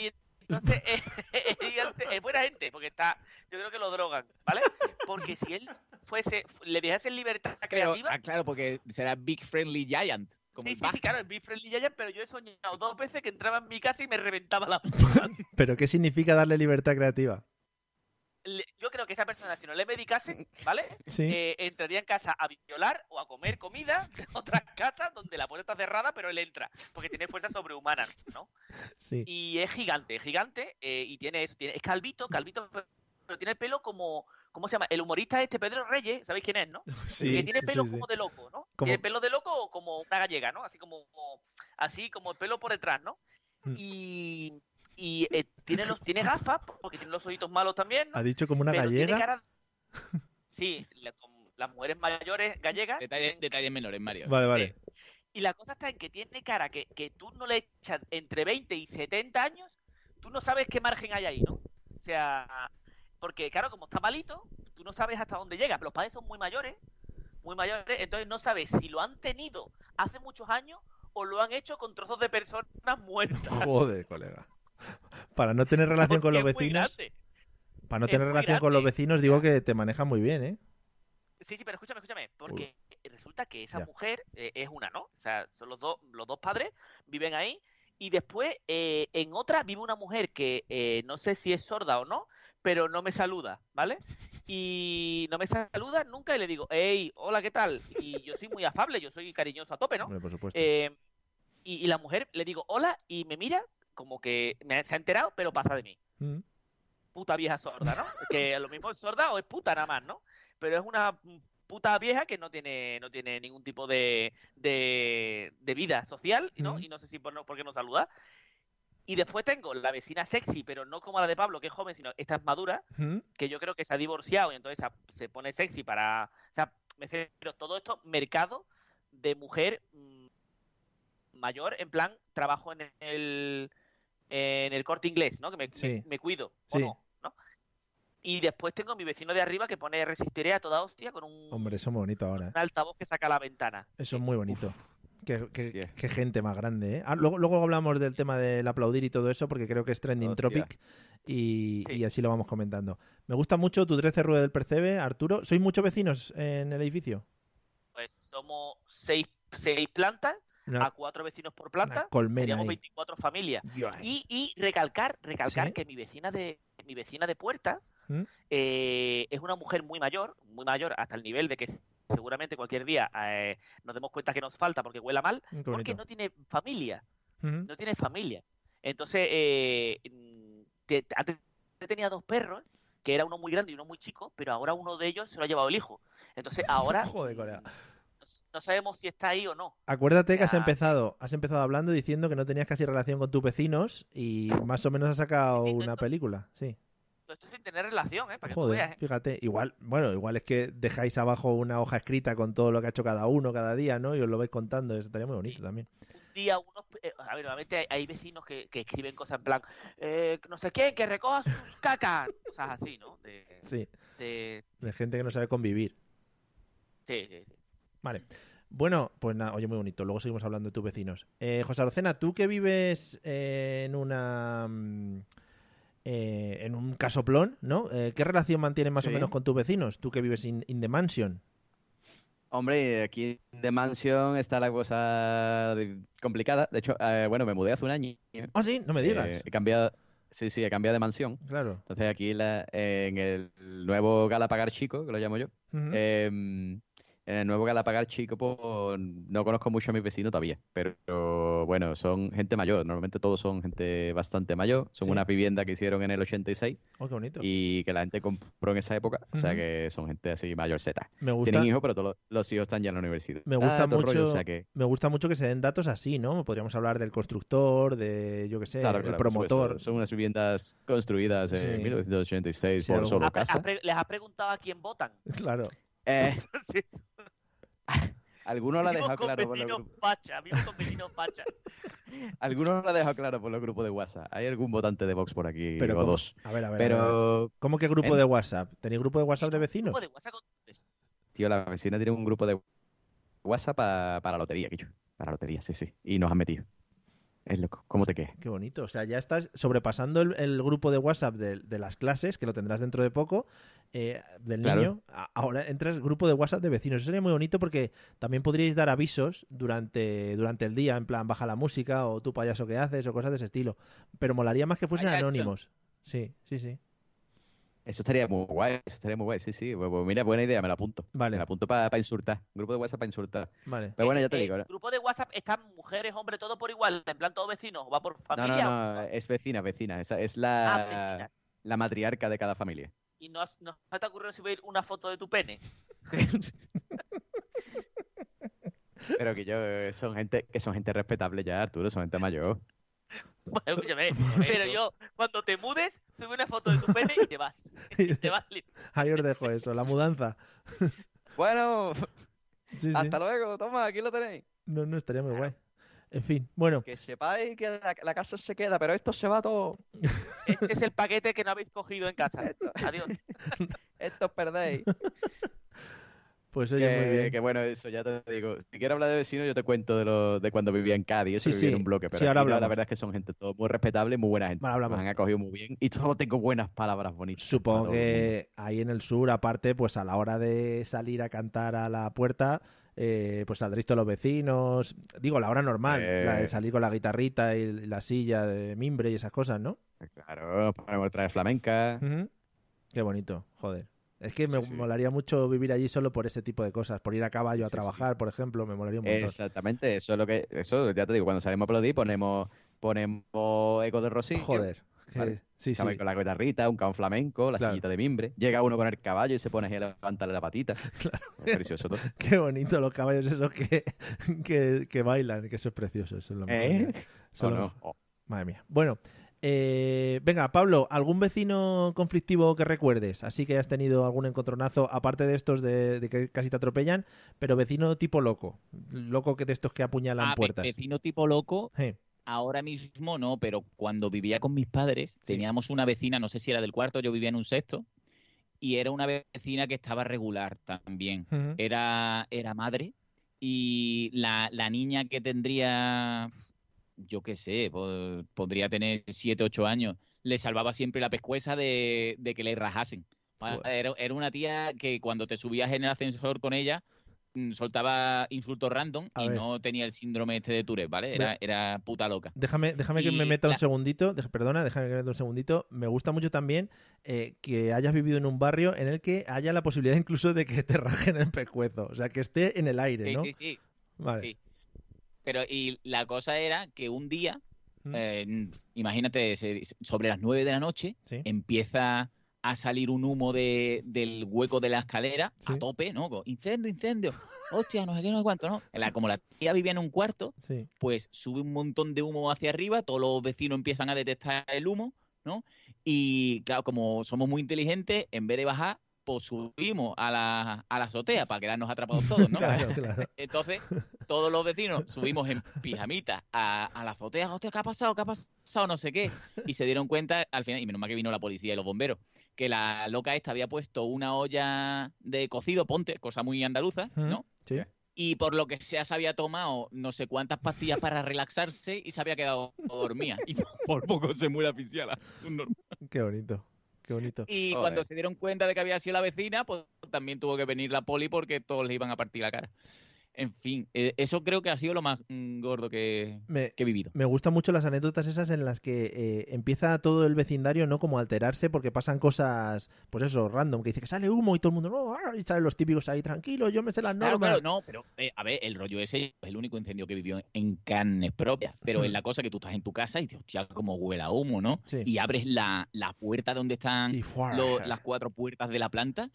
Y entonces [LAUGHS] eh, es, buena gente, porque está, yo creo que lo drogan, ¿vale? Porque si él fuese, le dejase libertad [LAUGHS] Pero, creativa, ah, claro, porque será Big Friendly Giant. Como sí, sí, sí, claro, es Big Friendly Giant, pero yo he soñado dos veces que entraba en mi casa y me reventaba la [LAUGHS] puerta. ¿Pero qué significa darle libertad creativa? Le- Yo creo que esa persona, si no le medicasen, ¿vale? [LAUGHS] Sí. Eh, entraría en casa a violar o a comer comida [LAUGHS] de otras casas donde la puerta está cerrada, pero él entra, porque tiene fuerza sobrehumana, ¿no? Sí. Y es gigante, es gigante, eh, y tiene eso, tiene, es calvito, calvito, pero tiene el pelo como, ¿Cómo se llama? El humorista este, Pedro Reyes, ¿sabéis quién es, no? [LAUGHS] Sí, que tiene pelo sí. como de loco, ¿no? Tiene pelo de loco o como una gallega, ¿no? Así como, así como el pelo por detrás, ¿no? Mm. Y, y eh, tiene, los, tiene gafas, porque tiene los ojitos malos también, ¿no? Ha dicho como una Pero tiene gallega. cara- Sí, la- con las mujeres mayores gallegas. Detalles, detalles menores, Mario. Vale, vale. Y la cosa está en que tiene cara que, que tú no le echas entre 20 y 70 años, tú no sabes qué margen hay ahí, ¿no? O sea, porque claro, como está malito, tú no sabes hasta dónde llega. Los padres son muy mayores, muy mayores, entonces no sabes si lo han tenido hace muchos años o lo han hecho con trozos de personas muertas. [LAUGHS] Joder, colega. [LAUGHS] Para no tener relación con los vecinos, para no es tener relación con los vecinos, digo que te manejan muy bien, ¿eh? Sí, sí, pero escúchame, escúchame, porque resulta que esa Ya. mujer eh, es una, ¿no? O sea, son los dos, los dos padres, viven ahí, y después eh, en otra vive una mujer que eh, no sé si es sorda o no, pero no me saluda, ¿vale? Y no me saluda nunca y le digo, hey, hola, ¿qué tal? Y yo soy muy afable, yo soy cariñoso a tope, ¿no? Hombre, por supuesto. Y, y la mujer le digo, hola, y me mira como que me se ha enterado, pero pasa de mí Mm. puta vieja sorda, ¿no? [LAUGHS] Que a lo mismo es sorda o es puta nada más, ¿no? Pero es una puta vieja que no tiene no tiene ningún tipo de, de, de vida social, ¿no? Mm. Y no sé si por, no- por qué no saluda. Y después tengo la vecina sexy, pero no como la de Pablo, que es joven, sino esta es madura, Mm. que yo creo que se ha divorciado y entonces se- pone sexy para... O sea, me refiero, todo esto, mercado de mujer mayor, en plan, trabajo en el, en el corte inglés, ¿no? Que me, Sí. me- me cuido, ¿o Sí. no? ¿no? Y después tengo mi vecino de arriba que pone resistiré a toda hostia con un, Hombre, eso es muy bonito ahora, ¿eh? un altavoz que saca a la ventana. Eso es muy bonito. Qué, qué- gente más grande, ¿eh? Ah, luego, luego hablamos del tema del aplaudir y todo eso, porque creo que es trending Hostia. topic y, Sí. y así lo vamos comentando. Me gusta mucho tu 13 rueda del Percebe, Arturo. ¿Sois muchos vecinos en el edificio? Pues somos seis, seis plantas, Una, a cuatro vecinos por planta, ahí. 24 familias. Dios. Y, y recalcar, recalcar Sí. que mi vecina de mi vecina de puerta ¿Mm? eh, es una mujer muy mayor, muy mayor hasta el nivel de que seguramente cualquier día eh, nos demos cuenta que nos falta porque huela mal, porque no tiene familia, no tiene familia. Entonces, eh, mm, te- te- antes tenía dos perros, que era uno muy grande y uno muy chico, pero ahora uno de ellos se lo ha llevado el hijo. Entonces, [LAUGHS] ahora Joder, colega. No, sabemos si está ahí o no. Acuérdate que has empezado, has empezado hablando diciendo que no tenías casi relación con tus vecinos y más o menos has sacado Sí, una esto- película, sí. Todo esto sin tener relación, ¿eh? Para que Joder, veas, ¿eh? fíjate, igual, bueno, igual es que dejáis abajo una hoja escrita con todo lo que ha hecho cada uno cada día, ¿no? Y os lo vais contando, eso estaría muy bonito Sí. también. día unos eh, a ver normalmente hay, hay vecinos que, que escriben cosas en plan eh, no sé quién que recoja sus cacas cosas así no de, Sí, de- de gente que no sabe convivir. sí, sí, sí. Vale. Bueno, pues nada, oye, muy bonito. Luego seguimos hablando de tus vecinos. Eh, José Arocena, tú que vives eh, en una. mm, eh, en un casoplón, ¿no? Eh, ¿Qué relación mantienes más o menos con tus vecinos? Tú que vives in, in the mansion. Hombre, aquí de mansión está la cosa complicada. De hecho, eh, bueno, me mudé hace un año. Ah, sí, no me digas. He cambiado, sí, sí, he cambiado de mansión. Claro. Entonces aquí la- en el nuevo Galapagar Chico, que lo llamo yo, en el nuevo Galapagar Chico, pues no conozco mucho a mis vecinos todavía, pero bueno, son gente mayor, normalmente todos son gente bastante mayor, son Sí. una vivienda que hicieron en el 86 Oh, qué bonito. y que la gente compró en esa época, o sea que son gente así mayor Z. Me gusta, Tienen hijos, pero todos los, hijos están ya en la universidad. me gusta Ah, el mucho. rollo, o sea que, Me gusta mucho que se den datos así, ¿no? Podríamos hablar del constructor, de, yo qué sé, claro, el claro, promotor. Son unas viviendas construidas en Sí. 1986 Sí, por solo casa. les has preguntado a quién votan [LAUGHS] Claro. Eh, [LAUGHS] Sí. [LAUGHS] algunos lo ha Vivimos dejado con claro por los grupos. con Algunos dejado claro por los grupos de WhatsApp. Hay algún votante de Vox por aquí Pero o ¿cómo? dos. A ver, a ver. a. Pero, ¿Cómo que grupo ¿En? de WhatsApp? ¿Tenéis grupo de WhatsApp de vecinos? Grupo de WhatsApp con- tío, la vecina tiene un grupo de WhatsApp pa- para lotería, Quicho. Para lotería, sí, sí. Y nos han metido. Es loco. ¿Cómo te quedas? Qué bonito. O sea, ya estás sobrepasando el, el grupo de WhatsApp de, de las clases, que lo tendrás dentro de poco, eh, del Claro. niño. A- Ahora entras grupo de WhatsApp de vecinos. Eso sería muy bonito porque también podríais dar avisos durante, durante el día, en plan, baja la música o tú payaso que haces o cosas de ese estilo. Pero molaría más que fuesen Payaso. anónimos. Sí, sí, sí. Eso estaría muy guay. Eso estaría muy guay, sí, sí. Pues, pues mira, buena idea, me la apunto. Vale. Me la apunto para insultar. Grupo de WhatsApp para insultar. Vale. Pero bueno, ya te Eh, digo. ¿no? grupo de WhatsApp están mujeres hombres todo por igual en plan todos vecinos o va por No, no, familia no. Es vecina, vecina. Esa es Ah, la, vecinas. la matriarca de cada familia. y no, has- no te ha ocurrido subir una foto de tu pene. [LAUGHS] Pero que yo, eh, son gente, que son gente respetable ya, Arturo, son gente mayor. Bueno, escúchame, [LAUGHS] pero yo, cuando te mudes, sube una foto de tu pene y te vas. [LAUGHS] Y te vas Ahí os dejo eso, la mudanza. [LAUGHS] Bueno, Sí, sí. hasta luego, toma, aquí lo tenéis. No, no, estaría muy guay. En fin, bueno, Que sepáis que la, la casa se queda, pero esto se va todo. Este es el paquete que no habéis cogido en casa. Adiós. Esto os perdéis. Pues oye, muy que, bien. que bueno, eso ya te digo. Si quieres hablar de vecinos, yo te cuento de, lo, de cuando vivía en Cádiz. Eso Sí, vivía sí. en un bloque. Pero Sí, ahora la- verdad es que son gente todo muy respetable y muy buena gente. Nos han acogido muy bien. Y [LAUGHS] solo tengo buenas palabras bonitas. para Supongo que ahí en el sur, aparte, pues a la hora de salir a cantar a la puerta, eh, pues saldréis todos los vecinos. Digo, la hora normal, Eh. la de salir con la guitarrita y la silla de mimbre y esas cosas, ¿no? Claro, ponemos otra vez flamenca. Qué bonito, joder. Es que me Sí, molaría mucho vivir allí solo por ese tipo de cosas, por ir a caballo a Sí, sí. trabajar, por ejemplo, me molaría un montón. Exactamente, eso es lo que. Eso ya te digo, cuando salimos a aplaudir ponemos, ponemos eco de Rosillo. Joder. Vale. Sí, sí. Con la guitarrita, un caón flamenco, la Claro. sillita de mimbre. Llega uno con el caballo y se pone ahí a levantarle la patita. [LAUGHS] Es precioso todo. [LAUGHS] Qué bonito los caballos esos que, que, que bailan, que eso es precioso. Eso es lo mejor. ¿Eh? Eso ¿O es lo no? mejor. Oh, Madre mía. Bueno, eh, venga, Pablo, ¿algún vecino conflictivo que recuerdes? Así que has tenido algún encontronazo, aparte de estos de, de que casi te atropellan, pero vecino tipo loco. Loco que de estos que apuñalan Ah, puertas. vecino tipo loco, Sí. ahora mismo no, pero cuando vivía con mis padres, teníamos una vecina, no sé si era del cuarto, yo vivía en un sexto, y era una vecina que estaba regular también. Era, era madre, y la, la niña que tendría, yo qué sé, po- podría tener 7, 8 años, le salvaba siempre la pescueza de, de que le rajasen. Ah. Era, era una tía que cuando te subías en el ascensor con ella, mm, soltaba insultos random A y ver. no tenía el síndrome este de Tourette, ¿vale? Era, era puta loca. Déjame, déjame que me meta un segundito, perdona, déjame que me meta un segundito. Me gusta mucho también eh, que hayas vivido en un barrio en el que haya la posibilidad incluso de que te rajen el pescuezo, o sea, que esté en el aire, Sí, ¿no? sí, sí. Vale. sí. Pero y la cosa era que un día, Mm. eh, imagínate, sobre las 9 de la noche, Sí. empieza a salir un humo de, del hueco de la escalera Sí. a tope, ¿no? Incendio, incendio. Hostia, no sé qué, no sé cuánto, ¿no? La- como la tía vivía en un cuarto, Sí. pues sube un montón de humo hacia arriba, todos los vecinos empiezan a detectar el humo, ¿no? Y claro, como somos muy inteligentes, en vez de bajar, pues subimos a la, a la azotea para quedarnos atrapados todos, ¿no? [LAUGHS] Claro, claro. Entonces, todos los vecinos subimos en pijamita a, a la azotea, hostia, ¿qué ha pasado? ¿Qué ha pasado? No sé qué. Y se dieron cuenta, al final, y menos mal que vino la policía y los bomberos, que la loca esta había puesto una olla de cocido, ponte, cosa muy andaluza, ¿no? Sí. Y por lo que sea, se había tomado no sé cuántas pastillas para relaxarse y se había quedado dormida. Y por poco se muere asfixiada. Qué bonito. Qué bonito. Y Joder. cuando se dieron cuenta de que había sido la vecina, pues también tuvo que venir la poli porque todos le iban a partir la cara. En fin, eh, eso creo que ha sido lo más mm, gordo que, Me, que he vivido. me gustan mucho las anécdotas esas en las que eh, empieza todo el vecindario no como a alterarse porque pasan cosas, pues eso, random, que dice que sale humo y todo el mundo, no, ah", y salen los típicos ahí, tranquilo, yo me sé las normas. claro, no, pero eh, a ver, el rollo ese es el único incendio que vivió en carnes propias. Pero es la cosa que tú estás en tu casa y dices, hostia, como huele a humo, ¿no? Sí. Y abres la, la puerta donde están lo- las cuatro puertas de la planta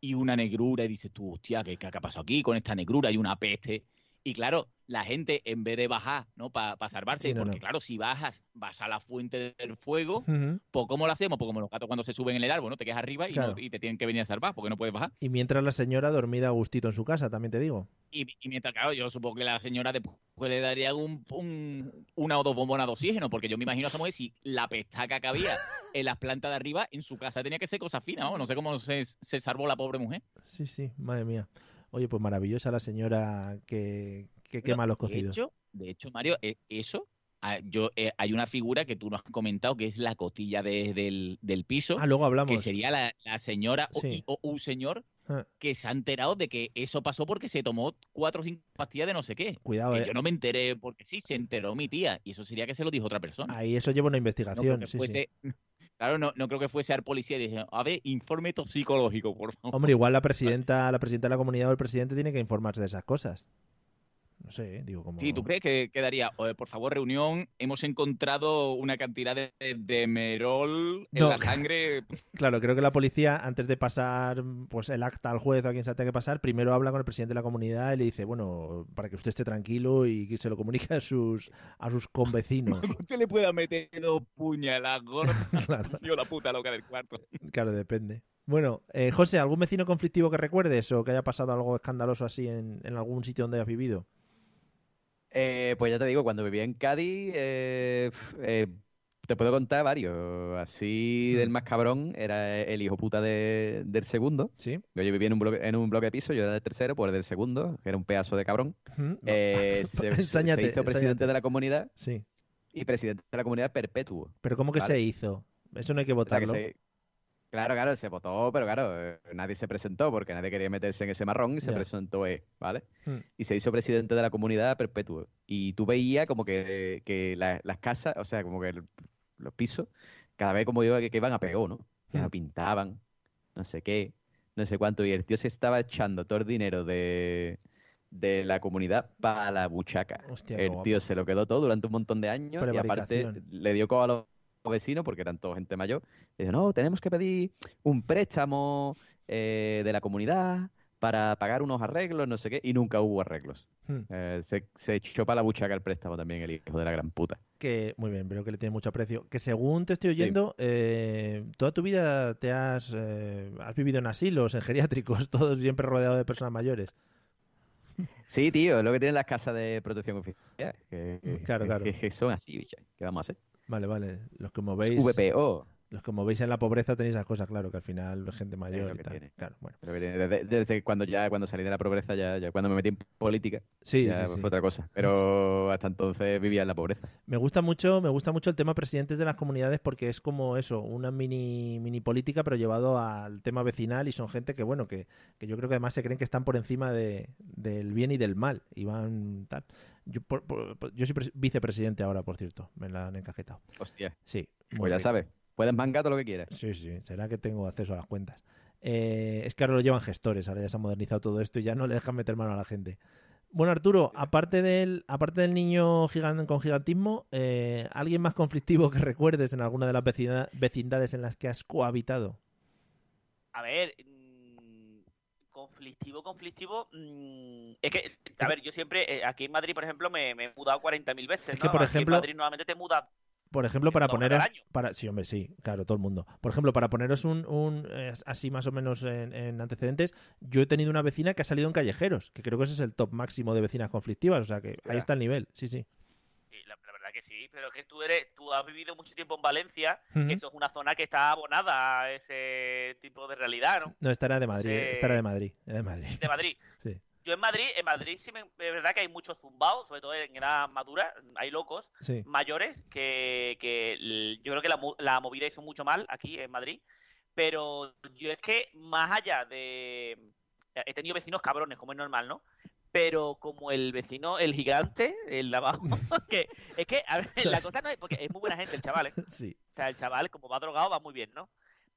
y una negrura y dices tú, hostia, ¿qué, qué ha pasado aquí con esta negrura y una peste? Y claro, la gente en vez de bajar, ¿no? Para salvarse, Sí, no, porque no. claro, si bajas, vas a la fuente del fuego, pues ¿cómo lo hacemos? Pues como los gatos cuando se suben en el árbol, ¿no? Te quedas arriba y, no- Claro. y te tienen que venir a salvar porque no puedes bajar. Y mientras la señora dormida a gustito en su casa, también te digo. Y, y mientras, claro, yo supongo que la señora después le daría un, un- una o dos bombonas de oxígeno, porque yo me imagino a esa mujer si la pestaca que había [LAUGHS] en las plantas de arriba, en su casa tenía que ser cosa fina, ¿no? No sé cómo se, se salvó la pobre mujer. Sí, sí, madre mía. Oye, pues maravillosa la señora que, que quema los De cocidos. hecho, de hecho, Mario, eh, eso, ah, yo eh, hay una figura que tú nos has comentado que es la costilla de- del, del piso, ah, luego que hablamos. sería la, la señora o, Sí. y- o un señor Ah, que se ha enterado de que eso pasó porque se tomó cuatro o cinco pastillas de no sé qué. Cuidado, Que eh. yo no me enteré porque sí, se enteró mi tía. Y eso sería que se lo dijo otra persona. Ahí eso lleva una investigación. que sí, sí. Claro, no, no creo que fuese al policía y dije, a ver, informe toxicológico, por favor. Hombre, igual la [LAUGHS] presidenta, la presidenta de la comunidad o el presidente tiene que informarse de esas cosas. No sé, ¿eh? digo como... Sí, ¿tú crees que quedaría, "Oye, por favor, reunión, hemos encontrado una cantidad de, de merol en No. la sangre? [LAUGHS] Claro, creo que la policía, antes de pasar pues el acta al juez o a quien se tenga que pasar, primero habla con el presidente de la comunidad y le dice, bueno, para que usted esté tranquilo y que se lo comunique a sus, a sus convecinos. [LAUGHS] Usted le pueda meter dos puñaladas gordas. [LAUGHS] Claro. Yo la puta loca del cuarto. Claro, depende. Bueno, eh, José, ¿algún vecino conflictivo que recuerdes o que haya pasado algo escandaloso así en, en algún sitio donde hayas vivido? Eh, pues ya te digo, cuando vivía en Cádiz, eh, eh, te puedo contar varios. Así del más cabrón era el hijo puta de- del segundo. Sí. Yo vivía en un bloque, en un bloque de piso, yo era del tercero, pues el del segundo, que era un pedazo de cabrón. Eh, [LAUGHS] se, se- Ensáñate, se hizo presidente ensáñate. de la comunidad Sí. y presidente de la comunidad perpetuo. Pero ¿cómo que Vale. se hizo? Eso no hay que O sea, que votarlo. se- Claro, claro, se votó, pero claro, eh, nadie se presentó porque nadie quería meterse en ese marrón y se presentó él, ¿vale? Hmm. Y se hizo presidente de la comunidad perpetuo. Y tú veías como que, que la- las casas, o sea, como que el- los pisos, cada vez como iba que, que iban a peor, ¿no? Que Hmm. lo pintaban, no sé qué, no sé cuánto. Y el tío se estaba echando todo el dinero de, de la comunidad para la buchaca. Hostia, el guapo. tío se lo quedó todo durante un montón de años y aparte le dio coba a los vecinos porque eran todos gente mayor. Y dice, no, tenemos que pedir un préstamo eh, de la comunidad para pagar unos arreglos, no sé qué, y nunca hubo arreglos. Hmm. Eh, se, se echó para la buchaca el préstamo también, el hijo de la gran puta. Que, muy bien, veo que le tiene mucho aprecio. Que según te estoy Sí. oyendo, eh, toda tu vida te has, eh, has vivido en asilos, en geriátricos, [LAUGHS] todos siempre rodeado de personas mayores. Sí, tío, es lo que tienen las casas de protección oficial. Que, que- Claro, claro. que- [LAUGHS] son así, bicha. ¿Qué vamos a hacer? Vale, vale. Los que movéis, VPO. los que movéis en la pobreza tenéis esas cosas, claro, que al final es gente mayor y tal. Claro, bueno. Desde, desde cuando ya cuando salí de la pobreza, ya, ya cuando me metí en política, Sí, ya sí, fue sí. otra cosa. Pero [LAUGHS] hasta entonces vivía en la pobreza. Me gusta mucho, me gusta mucho el tema presidentes de las comunidades porque es como eso, una mini, mini política, pero llevado al tema vecinal y son gente que, bueno, que, que yo creo que además se creen que están por encima de, del bien y del mal. Y van tal. Yo, por- yo soy pres- vicepresidente ahora, por cierto. Me la han encajetado. Hostia. Sí. Pues ya sabes, puedes mangar todo lo que quieras. Sí, sí, será que tengo acceso a las cuentas. Eh, es que ahora lo llevan gestores, ahora ya se ha modernizado todo esto y ya no le dejan meter mano a la gente. Bueno, Arturo, aparte del, aparte del niño gigan- con gigantismo, eh, ¿alguien más conflictivo que recuerdes en alguna de las vecindades en las que has cohabitado? A ver, conflictivo, conflictivo. mm, es que, a ver, yo siempre, eh, aquí en Madrid, por ejemplo, me, me he mudado 40.000 veces. Es que, por Aquí ejemplo- en Madrid normalmente te mudas. Por ejemplo, para poneros... Para, sí, hombre, sí, claro, todo el mundo. Por ejemplo, para poneros un, un, eh, así más o menos en, en antecedentes, yo he tenido una vecina que ha salido en callejeros, que creo que ese es el top máximo de vecinas conflictivas, o sea que ahí está el nivel, sí, sí. Verdad que sí, pero es que tú eres, tú has vivido mucho tiempo en Valencia, que eso es una zona que está abonada a ese tipo de realidad, ¿no? No, esta era de Madrid, esta era de Madrid, era de Madrid. De Madrid. [LAUGHS] Sí. Yo en Madrid, en Madrid sí me, es verdad que hay muchos zumbados, sobre todo en edad madura, hay locos Sí. mayores que, que yo creo que la, la movida hizo mucho mal aquí en Madrid, pero yo es que más allá de... He tenido vecinos cabrones, como es normal, ¿no? Pero como el vecino, el gigante, el de abajo, [LAUGHS] que es que, a ver, la cosa no es, porque es muy buena gente el chaval, ¿eh? [LAUGHS] Sí. O sea, el chaval, como va drogado, va muy bien, ¿no?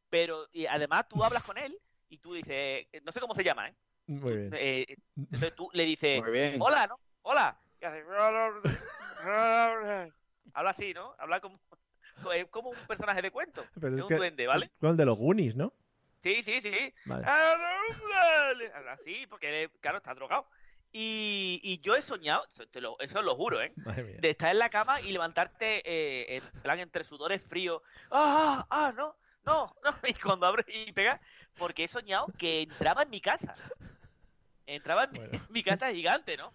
Pero, y además tú hablas con él y tú dices, no sé cómo se llama, ¿eh? Muy bien. Eh, entonces tú le dices, Muy bien. hola, ¿no? Hola. Y hace, [LAUGHS] Habla así, ¿no? Habla como, es como un personaje de cuento. Pero es un que duende, ¿vale? como el de los Goonies, ¿no? Sí, sí, sí. Vale. Habla así, porque, él, claro, está drogado. Y, y yo he soñado, eso te lo- eso lo juro, ¿eh? [LAUGHS] De estar en la cama y levantarte eh, en plan entre sudores fríos. ¡Ah! ¡Ah! ¡No! ¡No! ¡No! [LAUGHS] Y cuando abres y pegas, porque he soñado que entraba en mi casa. Entraba en mi, mi casa gigante, ¿no?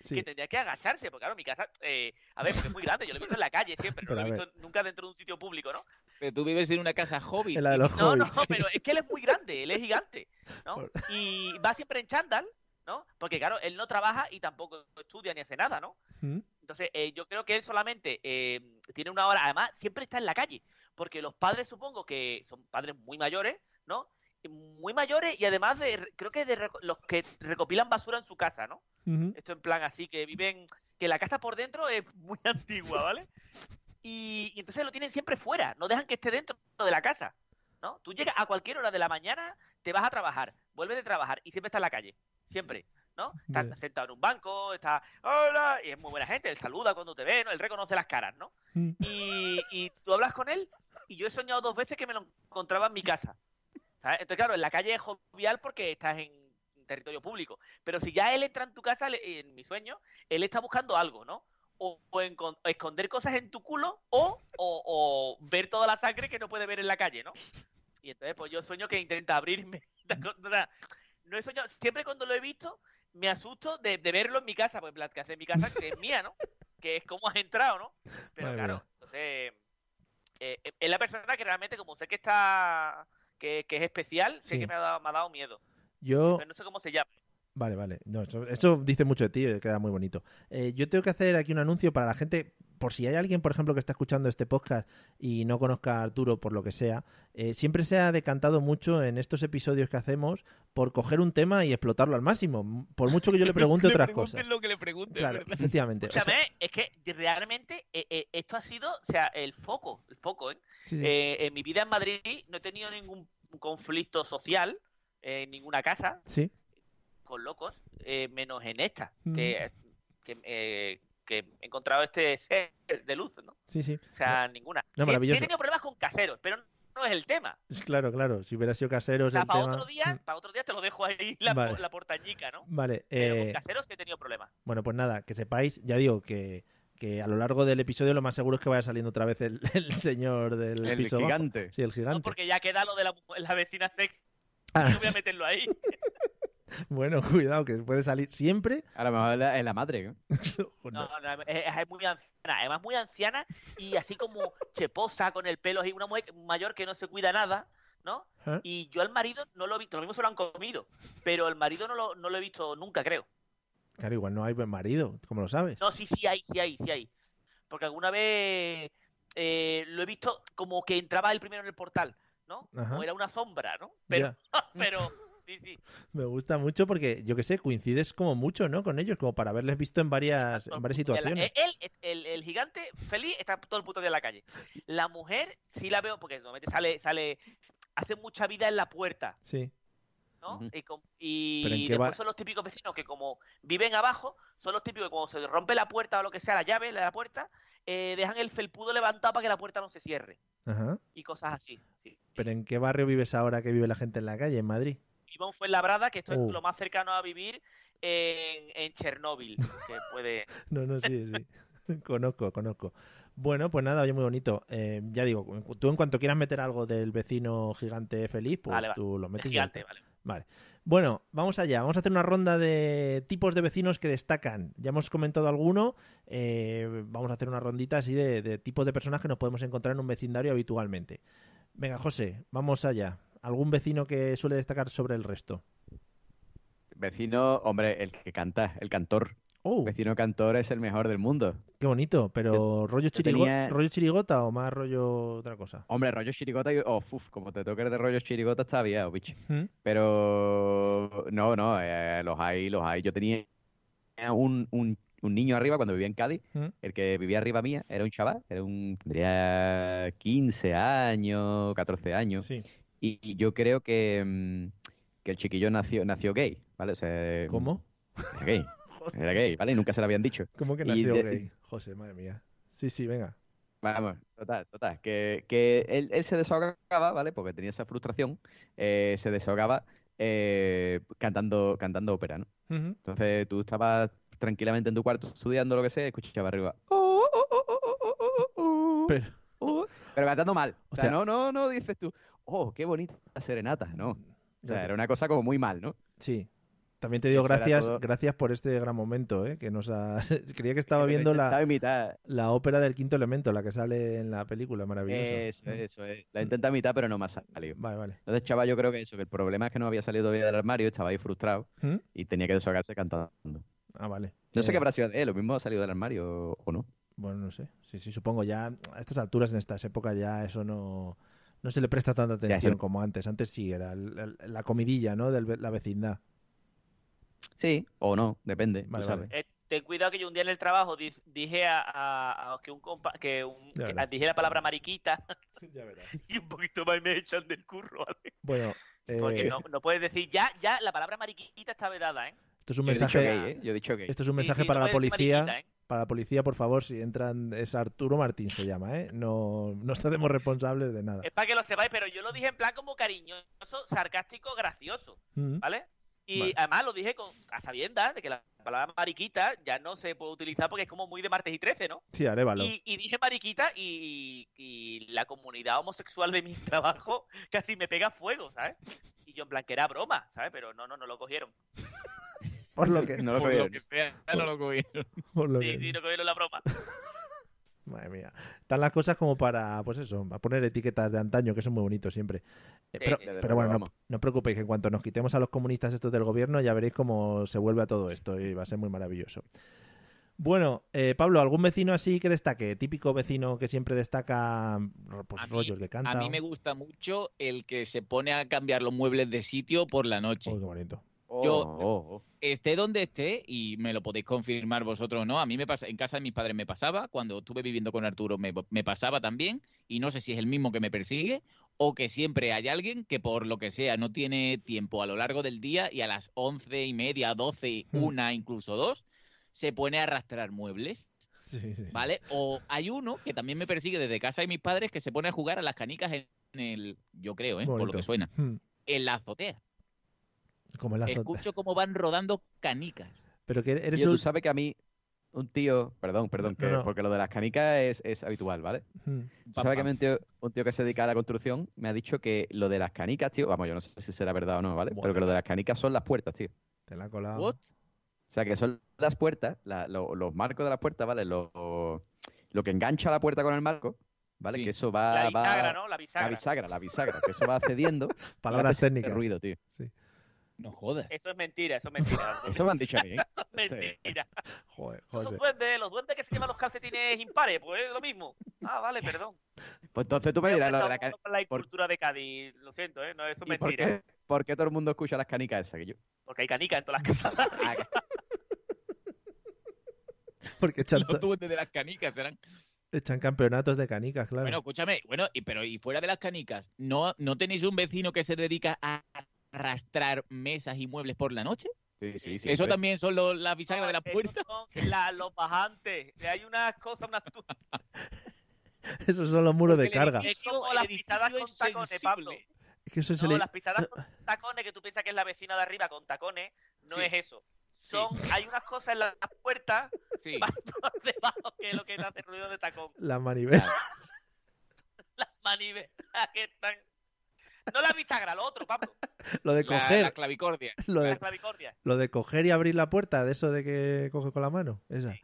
Sí. Que tendría que agacharse, porque claro, mi casa, eh, a ver, porque es muy grande, yo lo he visto en la calle siempre, no lo he a visto nunca dentro de un sitio público, ¿no? Pero tú vives en una casa hobbit. En la de los No, no, hobbits, sí. pero es que él es muy grande, él es gigante, ¿no? Por- Y va siempre en chándal, ¿no? Porque claro, él no trabaja y tampoco estudia ni hace nada, ¿no? ¿Mm? Entonces, eh, yo creo que él solamente eh, tiene una hora, además, siempre está en la calle, porque los padres supongo que son padres muy mayores, ¿no? Muy mayores y además de, creo que de los que recopilan basura en su casa, ¿no? Esto en plan así, que viven, que la casa por dentro es muy [LAUGHS] antigua, ¿vale? Y, y entonces lo tienen siempre fuera, no dejan que esté dentro de la casa, ¿no? Tú llegas a cualquier hora de la mañana, te vas a trabajar, vuelves de trabajar y siempre está en la calle, siempre. ¿no? Está sentado en un banco, está, hola, y es muy buena gente, él saluda cuando te ve, ¿no? Él reconoce las caras, ¿no? Mm. Y, y tú hablas con él y yo he soñado dos veces que me lo encontraba en mi casa. ¿sabes? Entonces, claro, en la calle es jovial porque estás en territorio público. Pero si ya él entra en tu casa, en mi sueño, él está buscando algo, ¿no? O, o esconder cosas en tu culo o, o- o ver toda la sangre que no puede ver en la calle, ¿no? Y entonces, pues yo sueño que intenta abrirme. [LAUGHS] No he soñado, siempre cuando lo he visto, me asusto de, de verlo en mi casa, pues en plan, que hace en mi casa, que es mía, ¿no? [LAUGHS] Que es como has entrado, ¿no? Pero claro, entonces, eh, eh, es la persona que realmente, como sé que está, que, que es especial, sé que me ha dado, me ha dado miedo. Yo, Pero no sé cómo se llama. Vale, vale. No, eso, eso dice mucho de ti, queda muy bonito. Eh, yo tengo que hacer aquí un anuncio para la gente, por si hay alguien, por ejemplo, que está escuchando este podcast y no conozca a Arturo por lo que sea, eh, siempre se ha decantado mucho en estos episodios que hacemos por coger un tema y explotarlo al máximo, por mucho que yo le [LAUGHS] pregunte otras cosas. lo que le Claro, ¿verdad? efectivamente. [LAUGHS] O sea, es que realmente eh, eh, esto ha sido, o sea, el foco, el foco, sí, sí. En mi vida en Madrid no he tenido ningún conflicto social en ninguna casa Sí. con locos, menos en esta, Mm. que, que, eh, que he encontrado este ser de luz, ¿no? Sí, sí. O sea, ninguna. No, Sí- sí, he tenido problemas con caseros, pero no es el tema. Claro, claro. Si hubiera sido O caseros sea, el para tema... otro día, [LAUGHS] para otro día te lo dejo ahí la, Vale. la portañica, ¿no? Vale. Pero eh, con caseros sí he tenido problemas. Bueno, pues nada, que sepáis, ya digo que, que a lo largo del episodio lo más seguro es que vaya saliendo otra vez el, [LAUGHS] el señor del El piso gigante. Sí, el No, gigante. porque ya queda lo de la, mu- la vecina sexy. Ah, No voy a meterlo ahí. [LAUGHS] [LAUGHS] bueno, cuidado, que puede salir siempre. A lo mejor es la, es madre. [LAUGHS] ¿no? No, no, es, es muy anciana, además muy anciana y así como cheposa con el pelo así, una mujer mayor que no se cuida nada, ¿no? ¿Eh? Y yo al marido no lo he visto, lo mismo se lo han comido, pero el marido no lo, no lo he visto nunca, creo. Claro, igual no hay buen marido, como lo sabes. No, sí, sí hay, sí hay, sí hay. Porque alguna vez eh, lo he visto como que entraba el primero en el portal, ¿no? Ajá. O era una sombra, ¿no? Pero, [LAUGHS] pero, sí, sí. Me gusta mucho porque, yo que sé, coincides como mucho, ¿no? Con ellos, como para haberles visto en varias, en varias situaciones. Él, el, el gigante feliz está todo el puto día en la calle. La mujer sí la veo porque normalmente sale, sale, hace mucha vida en la puerta, Sí. ¿no? Y, y Pero ¿en qué después va- son los típicos vecinos que como viven abajo, son los típicos que cuando se rompe la puerta o lo que sea, la llave de la puerta, eh, dejan el felpudo levantado para que la puerta no se cierre. Ajá. Y cosas así. Sí. Pero ¿en qué barrio vives ahora que vive la gente en la calle, en Madrid? Vivo en Fuenlabrada, que esto es lo más cercano a vivir en, en Chernóbil, que puede... [LAUGHS] No, no, sí, sí. [LAUGHS] conozco, conozco. Bueno, pues nada, oye, muy bonito. Eh, ya digo, tú en cuanto quieras meter algo del vecino gigante feliz, pues Vale, vale. tú lo Es metes gigante, vale. Vale. Bueno, vamos allá. Vamos a hacer una ronda de tipos de vecinos que destacan. Ya hemos comentado alguno. eh, vamos a hacer una rondita así de, de tipos de personas que nos podemos encontrar en un vecindario habitualmente. Venga, José, vamos allá. ¿Algún vecino que suele destacar sobre el resto? Vecino, hombre, el que canta, el cantor. Oh, Vecino cantor es el mejor del mundo. qué bonito. Pero ¿rollo, yo chirigo- tenía- ¿rollo chirigota o más rollo otra cosa? Hombre, rollo chirigota y... Oh, uf, como te toques de rollo chirigota está bien, bicho. ¿Mm? Pero no, no, eh, los hay, los hay. Yo tenía un, un, un niño arriba cuando vivía en Cádiz, ¿Mm? el que vivía arriba mía, era un chaval, era un, tendría 15 años, 14 años, Sí. Y, yo creo que, mm, que el chiquillo nació, nació gay, ¿vale? O sea, ¿Cómo? Era gay, [LAUGHS] era gay, ¿vale? Y nunca se lo habían dicho. ¿Cómo que nació de- gay? José, madre mía. Sí, sí, venga. Vamos, total, total. Que, que él, él se desahogaba, ¿vale? Porque tenía esa frustración, eh, se desahogaba eh, cantando, cantando ópera, ¿no? Entonces tú estabas tranquilamente en tu cuarto estudiando lo que sea, y escuchabas arriba. "Oh, oh, oh, oh, oh, oh, oh, oh, Pero, oh", Pero cantando mal. O sea, no, no, no dices tú, oh, qué bonita serenata, no. O sea, era una cosa como muy mal, ¿no? Sí. También te digo Eso gracias, todo. gracias por este gran momento, ¿eh? que nos ha... [LAUGHS] Creía que estaba viendo la, imitar. la ópera del quinto elemento, la que sale en la película, maravilloso. Eso, eso es. La intenté imitar, pero no me ha salido. Vale, vale. Entonces, chaval, yo creo que eso, que el problema es que no había salido todavía del armario, estaba ahí frustrado ¿Mm? y tenía que desahogarse cantando. Ah, vale. No sé Eh, qué habrá sido él, lo mismo ha salido del armario o no. Bueno, no sé. Sí, sí, supongo ya a estas alturas, en estas épocas, ya eso no, no se le presta tanta atención como antes. Antes sí, era el- el- la comidilla, ¿no? De la vecindad. Sí, o no, depende, tú Vale. Eh, ten cuidado que yo un día en el trabajo di- dije a, a- a que un compa que, un, que dije la palabra mariquita [LAUGHS] Ya verás. [LAUGHS] y un poquito más me echan del curro, ¿vale? Bueno, eh, Porque no, no puedes decir ya, ya la palabra mariquita está vedada, ¿eh? Esto es un Yo he dicho mensaje, gay, ¿eh? Yo he dicho gay. esto es un mensaje sí, para no la policía. mariquita, ¿eh? Para la policía, por favor, si entran, es Arturo Martín se llama, ¿eh? No, no hacemos responsables de nada. Es para que lo sepáis, pero yo lo dije en plan como cariñoso, sarcástico, gracioso, Mm. ¿vale? Y Vale. además lo dije con, a sabiendas de que la palabra mariquita ya no se puede utilizar porque es como muy de martes y 13, ¿no? Sí, arévalo. Y, y dije mariquita y, y la comunidad homosexual de mi [LAUGHS] trabajo casi me pega fuego, ¿sabes? Y yo en plan que era broma, ¿sabes? Pero no, no, no lo cogieron. Por lo [LAUGHS] que, No lo Por creo. lo que sea, no lo cogieron. [LAUGHS] por lo Sí, que- sí, no cogieron la broma. [LAUGHS] Madre mía. Están las cosas como para, pues eso, a poner etiquetas de antaño, que son muy bonitos siempre. Eh, Sí, pero, sí. Bueno, no, os preocupéis, que en cuanto nos quitemos a los comunistas estos del gobierno, ya veréis cómo se vuelve a todo esto y va a ser muy maravilloso. Bueno, eh, Pablo, ¿algún vecino así que destaque? Típico vecino que siempre destaca pues, rollos que canta. A mí me gusta mucho el que se pone a cambiar los muebles de sitio por la noche. Uy, qué bonito. Yo- Oh, oh, oh. esté donde esté, y me lo podéis confirmar vosotros o no, a mí me pasa, en casa de mis padres me pasaba, cuando estuve viviendo con Arturo me, me pasaba también, y no sé si es el mismo que me persigue, o que siempre hay alguien que por lo que sea no tiene tiempo a lo largo del día y a las once y media, doce, Hmm. una, incluso dos, se pone a arrastrar muebles, Sí, sí, sí. ¿vale? O hay uno que también me persigue desde casa de mis padres que se pone a jugar a las canicas en el, yo creo, ¿eh? por lo que suena, Hmm, en la azotea. Como. Escucho cómo van rodando canicas. Pero que eres Tío, un... tú sabes que a mí, un tío, perdón, perdón, que, No, no. porque lo de las canicas es, es habitual, ¿vale? Hmm. Tú sabes que a mí un tío, un tío que se dedica a la construcción me ha dicho que lo de las canicas, tío, vamos, yo no sé si será verdad o no, ¿vale? Pero que lo de las canicas son las puertas, tío. Te la ha colado. What? O sea, que son las puertas, la- lo- los marcos de las puertas, ¿vale? Lo, lo que engancha la puerta con el marco, ¿vale? Sí. Que eso va... La bisagra, va- ¿no? La La bisagra. bisagra, la bisagra, que eso va cediendo. [LAUGHS] Palabras técnicas. ruido, tío. No jodas. Eso es mentira, eso es mentira. [LAUGHS] Eso me han dicho a mí, ¿eh? [LAUGHS] Eso es mentira. Joder, son José. duendes, los duendes que se llaman los calcetines impares, pues es lo mismo. Ah, vale, [LAUGHS] perdón. Pues entonces tú me dirás lo de la canica. la por- cultura de Cádiz, lo siento, ¿eh? No, eso es ¿Y por mentira. qué, por qué todo el mundo escucha las canicas esas que yo? Porque hay canicas en todas las casas. Ah, Porque echan, Los duendes de las canicas serán. echan campeonatos de canicas, claro. Bueno, escúchame, bueno, y, pero y fuera de las canicas, ¿no, ¿no tenéis un vecino que se dedica a arrastrar mesas y muebles por la noche? Sí, sí, sí. Eso hombre. también son los- las bisagras No, de la puerta. son la- los bajantes. Hay unas cosas, unas [LAUGHS] Esos son los muros de Porque carga. Es como las pisadas con tacones, sensible. Pablo. Es que eso No, le... las pisadas con tacones que tú piensas que es la vecina de arriba con tacones, no Sí. es eso. Sí. Son, hay unas cosas en las puertas Sí. [LAUGHS] más por debajo que es lo que hace ruido de tacón. La manivela. [LAUGHS] Las manivelas que están. No la bisagra, lo otro, Pablo. Lo de La, coger. la clavicordia. Lo La de, clavicordia. lo de coger y abrir la puerta, de eso de que coge con la mano. Esa.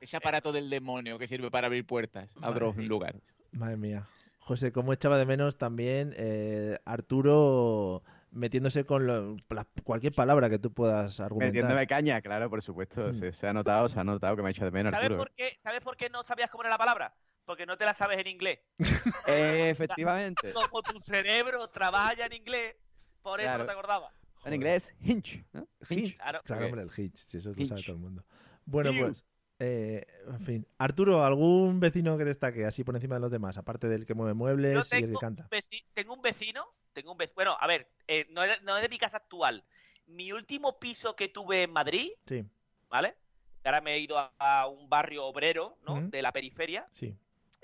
Ese aparato del demonio que sirve para abrir puertas a otros lugares. Madre mía. José, ¿cómo echaba de menos también eh, Arturo metiéndose con lo- la- cualquier palabra que tú puedas argumentar? Metiéndome caña, claro, por supuesto. Mm. Se, se ha notado, se ha notado que me ha hecho de menos, ¿Sabes Arturo. por, qué, ¿Sabes por qué no sabías cómo era la palabra? Porque no te la sabes en inglés. [LAUGHS] Efectivamente. [LAUGHS] Como tu cerebro trabaja ya en inglés, por eso Claro. no te acordabas. En inglés, hinch. ¿no? Hitch. Claro. Claro, hombre, el hitch, si eso lo Hitch. sabe todo el mundo. Bueno, pues, eh, en fin. Arturo, ¿algún vecino que destaque así por encima de los demás? Aparte del que mueve Yo muebles y el que canta. un, tengo un vecino, tengo un vecino, bueno, a ver, eh, no, es de, no es de mi casa actual. Mi último piso que tuve en Madrid, Sí, ¿vale? Ahora me he ido a, a un barrio obrero, ¿no? De la periferia. sí.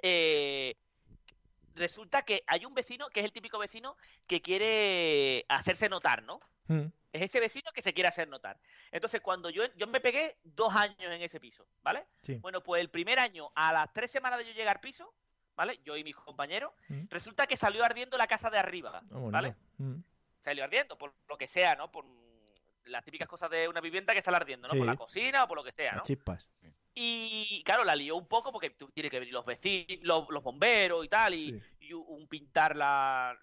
Eh, resulta que hay un vecino que es el típico vecino que quiere hacerse notar, ¿no? Mm, Es ese vecino que se quiere hacer notar. Entonces, cuando yo, yo me pegué dos años en ese piso, ¿vale? Sí. Bueno, pues el primer año, a las tres semanas de yo llegar al piso, ¿vale? Yo y mis compañeros, Mm. resulta que salió ardiendo la casa de arriba, Ah. ¿vale? Mm, Salió ardiendo, por lo que sea, ¿no? Por las típicas cosas de una vivienda que sale ardiendo, ¿no? Sí. Por la cocina o por lo que sea, las ¿no? chispas. Y claro, la lió un poco porque tiene que venir los vecinos, los, los bomberos y tal, y, Sí. y un pintar la,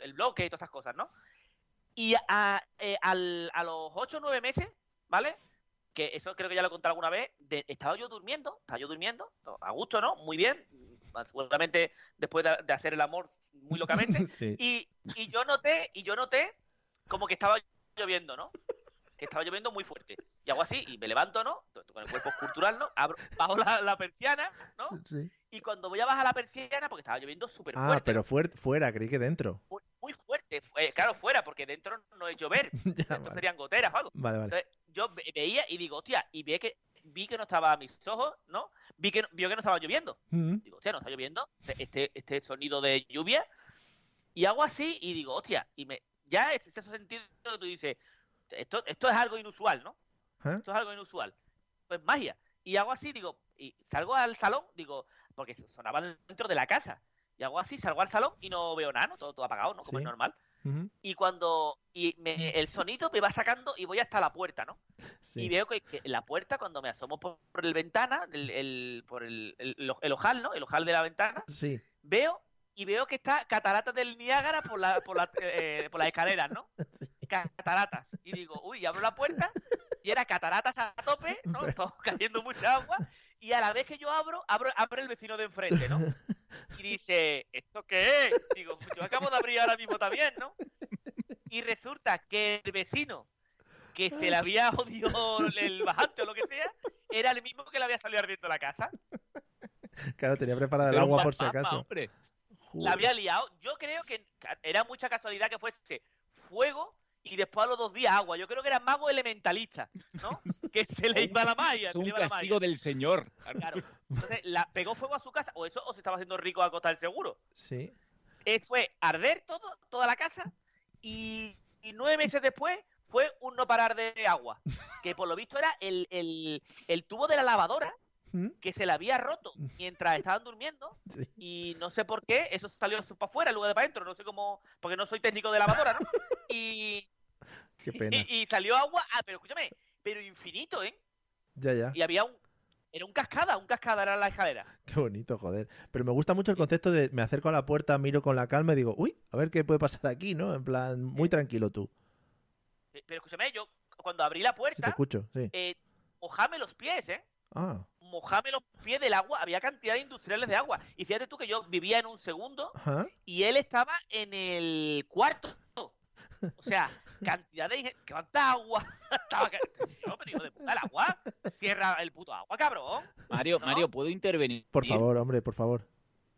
el bloque y todas esas cosas, ¿no? Y a, eh, al- a los 8 o 9 meses, ¿vale? Que eso creo que ya lo he contado alguna vez, de- estaba yo durmiendo, estaba yo durmiendo, a gusto, ¿no? Muy bien, seguramente después de, de hacer el amor muy locamente, [LAUGHS] sí. y, y yo noté, y yo noté como que estaba lloviendo, ¿no? Que estaba lloviendo muy fuerte. Y hago así, y me levanto, ¿no? Con el cuerpo cultural, ¿no? Abro, bajo la, la persiana, ¿no? Sí. Y cuando voy a bajar la persiana, porque estaba lloviendo súper Ah, fuerte, pero fuer- fuera, creí que dentro. muy, muy fuerte, fu- eh, claro, fuera, porque dentro no es llover, [LAUGHS] Ya, dentro vale. serían goteras o algo. Vale, vale. Entonces, yo ve- veía y digo, hostia, y vi que, vi que no estaba a mis ojos, ¿no? Vi que, vio que no estaba lloviendo. Mm. Digo, hostia, no está lloviendo. Este- Este, este sonido de lluvia. Y hago así y digo, hostia, y me, ya es ese sentido que tú dices, esto, esto es algo inusual, ¿no? ¿Eh? Esto es algo inusual. Pues magia. Y hago así, digo, y salgo al salón, digo, porque sonaba dentro de la casa. Y hago así, salgo al salón y no veo nada, ¿no? Todo, todo apagado, ¿no? Como Sí. es normal. Y cuando y me- el sonido me va sacando y voy hasta la puerta, ¿no? [LAUGHS] Sí. Y veo que, que la puerta, cuando me asomo por, por el ventana, el, el- por el, el, ojal, ¿no? El ojal de la ventana, Sí. veo y veo que está cataratas del Niágara por la, por la, eh, por las escaleras, ¿no? [LAUGHS] Cataratas. Y digo, uy, abro la puerta y era cataratas a tope, ¿no? Todo cayendo mucha agua. Y a la vez que yo abro, abro, abre el vecino de enfrente, ¿no? [LAUGHS] Y dice, ¿esto qué es? Digo, yo acabo de abrir ahora mismo también, ¿no? Y resulta que el vecino que se le había jodido el bajante o lo que sea, era el mismo que le había salido ardiendo la casa. Claro, tenía preparada el agua por si acaso. hombre. La había liado. Yo creo que era mucha casualidad que fuese fuego y después a los dos días agua. Yo creo que era mago elementalista, ¿no? [LAUGHS] Que se le iba la magia. Es un castigo del señor. Claro. Entonces, la, pegó fuego a su casa, o eso, o se estaba haciendo rico a costa del seguro. Sí. Eh, fue arder todo, toda la casa, y, y nueve meses después fue un no parar de agua. Que por lo visto era el, el, el tubo de la lavadora ¿Mm? que se le había roto mientras estaban durmiendo Sí. y no sé por qué eso salió para afuera en lugar de para adentro no sé cómo porque no soy técnico de lavadora ¿no? [LAUGHS] y, Qué pena. y, [LAUGHS] y salió agua ah pero escúchame pero infinito eh Ya, ya. y había un era un cascada un cascada era la escalera [LAUGHS] Qué bonito, joder. Pero me gusta mucho el concepto de me acerco a la puerta, miro con la calma y digo, uy, a ver qué puede pasar aquí, ¿no? En plan, muy tranquilo tú. Eh, pero escúchame yo cuando abrí la Si te puerta escucho, sí. eh, mojame los pies eh Ah, mojame los pies del agua había cantidad de industriales de agua y fíjate tú que yo vivía en un segundo y él estaba en el cuarto. O sea, cantidad de... ¿Cuánta agua? [LAUGHS] Estaba... Yo, pero hijo de puta, el agua. Cierra el puto agua, cabrón. Mario, ¿No? Mario, ¿puedo intervenir? Por favor, hombre, por favor.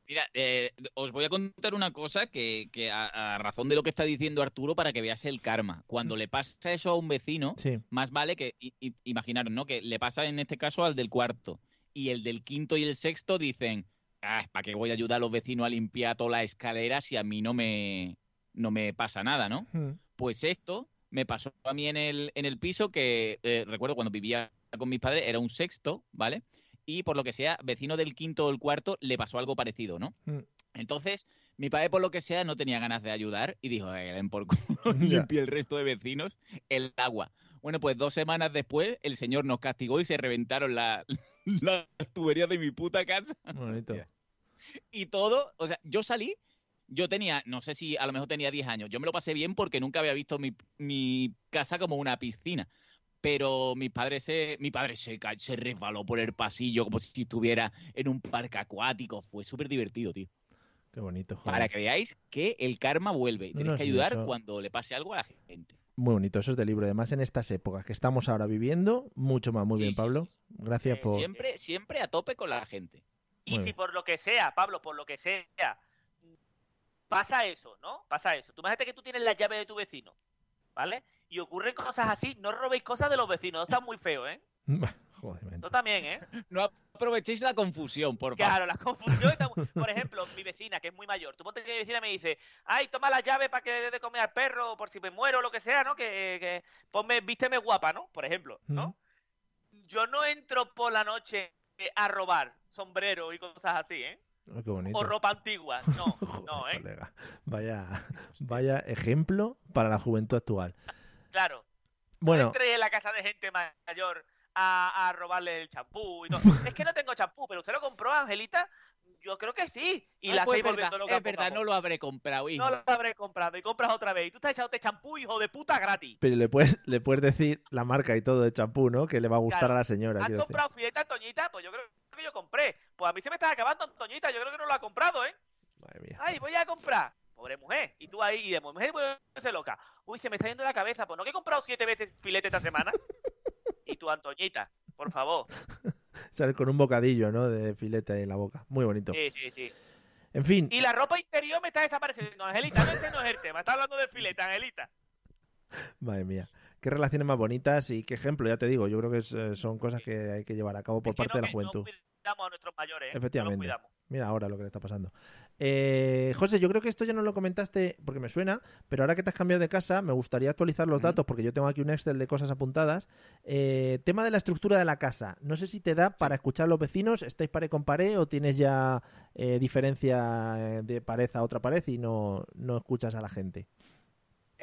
Mira, eh, os voy a contar una cosa que, que a, a razón de lo que está diciendo Arturo para que veas el karma. Cuando le pasa eso a un vecino, Sí. más vale que, i- i- imaginaros, ¿no? Que le pasa en este caso al del cuarto. Y el del quinto y el sexto dicen, ah, ¿para qué voy a ayudar a los vecinos a limpiar toda la escalera si a mí no me, no me pasa nada, ¿no? Mm. Pues esto me pasó a mí en el, en el piso que eh, recuerdo cuando vivía con mis padres, era un sexto, ¿vale? Y por lo que sea, vecino del quinto o el cuarto le pasó algo parecido, ¿no? Mm. Entonces, mi padre, por lo que sea, no tenía ganas de ayudar y dijo, "Eh, den por culo, [LAUGHS] Ya. limpie el resto de vecinos el agua. Bueno, pues dos semanas después, el señor nos castigó y se reventaron la- [LAUGHS] las tuberías de mi puta casa Bonito. [LAUGHS] y todo, o sea, yo salí, yo tenía, no sé si a lo mejor tenía 10 años, yo me lo pasé bien porque nunca había visto mi, mi casa como una piscina. Pero mi padre se, mi padre se, se resbaló por el pasillo como si estuviera en un parque acuático. Fue súper divertido, tío. Qué bonito, joder. Para que veáis que el karma vuelve. No, Tenéis no, que sí, ayudar eso- cuando le pase algo a la gente. Muy bonito, eso es de libro. Además, en estas épocas que estamos ahora viviendo, mucho más. Muy Sí, bien, sí, Pablo. sí, sí. Gracias Eh, por. Siempre, siempre a tope con la gente. Y si por lo que sea, Pablo, por lo que sea, pasa eso, ¿no? Pasa eso. Tú imagínate que tú tienes la llave de tu vecino, ¿vale? Y ocurren cosas así, no robéis cosas de los vecinos. No está muy feo, ¿eh? [LAUGHS] Joder, men. Esto también, ¿eh? No aprovechéis la confusión, por favor. Claro, la confusión está muy... [LAUGHS] Por ejemplo, mi vecina, que es muy mayor, tú ponte que mi vecina me dice, ay, toma la llave para que le dé de comer al perro, por si me muero o lo que sea, ¿no? Que, que ponme, vísteme guapa, ¿no? Por ejemplo, ¿no? Yo no entro por la noche a robar sombrero y cosas así, ¿eh? Oh, qué bonito. O ropa antigua, [LAUGHS] no, no, ¿eh? colega. Vaya, vaya ejemplo para la juventud actual. Claro, no Bueno, entres en la casa de gente mayor a, a robarle el champú y todo. [LAUGHS] es que no tengo champú, pero usted lo compró, Angelita. Yo creo que sí. Y Ah, la pues estáis es verdad, volviendo loca. es verdad, poco no lo habré comprado, hijo. No lo habré comprado y compras otra vez. Y tú estás echándote champú, hijo de puta, gratis. pero le puedes, le puedes decir la marca y todo de champú, ¿no? Que le va a gustar Claro. a la señora. ¿Has quiero decir. comprado fileta, Antoñita? Pues yo creo que yo compré. Pues a mí se me está acabando, Antoñita. Yo creo que no lo ha comprado, ¿eh? Madre mía. Ay, voy a comprar. Pobre mujer. Y tú ahí, y de mujer se loca. Uy, se me está yendo la cabeza. Pues no que he comprado siete veces filete esta semana. [LAUGHS] y tú, Antoñita, por favor. [LAUGHS] Sale con un bocadillo, ¿no? De filete en la boca. Muy bonito. Sí, sí, sí. En fin, Y la ropa interior me está desapareciendo. Angelita, no, no es el tema. Está hablando de filete, Angelita. [LAUGHS] madre mía. Qué relaciones más bonitas y qué ejemplo, ya te digo, yo creo que es, eh, son cosas que hay que llevar a cabo por Es que parte no- de la juventud. No cuidamos a nuestros mayores, ¿eh? No Efectivamente. cuidamos. Mira ahora lo que le está pasando. Eh, José, yo creo que esto ya no lo comentaste porque me suena, pero ahora que te has cambiado de casa, me gustaría actualizar los datos porque yo tengo aquí un Excel de cosas apuntadas. Eh, tema de la estructura de la casa. No sé si te da para escuchar a los vecinos, ¿estáis pared con pared o tienes ya eh, diferencia eh, de pared a otra pared y no, no escuchas a la gente?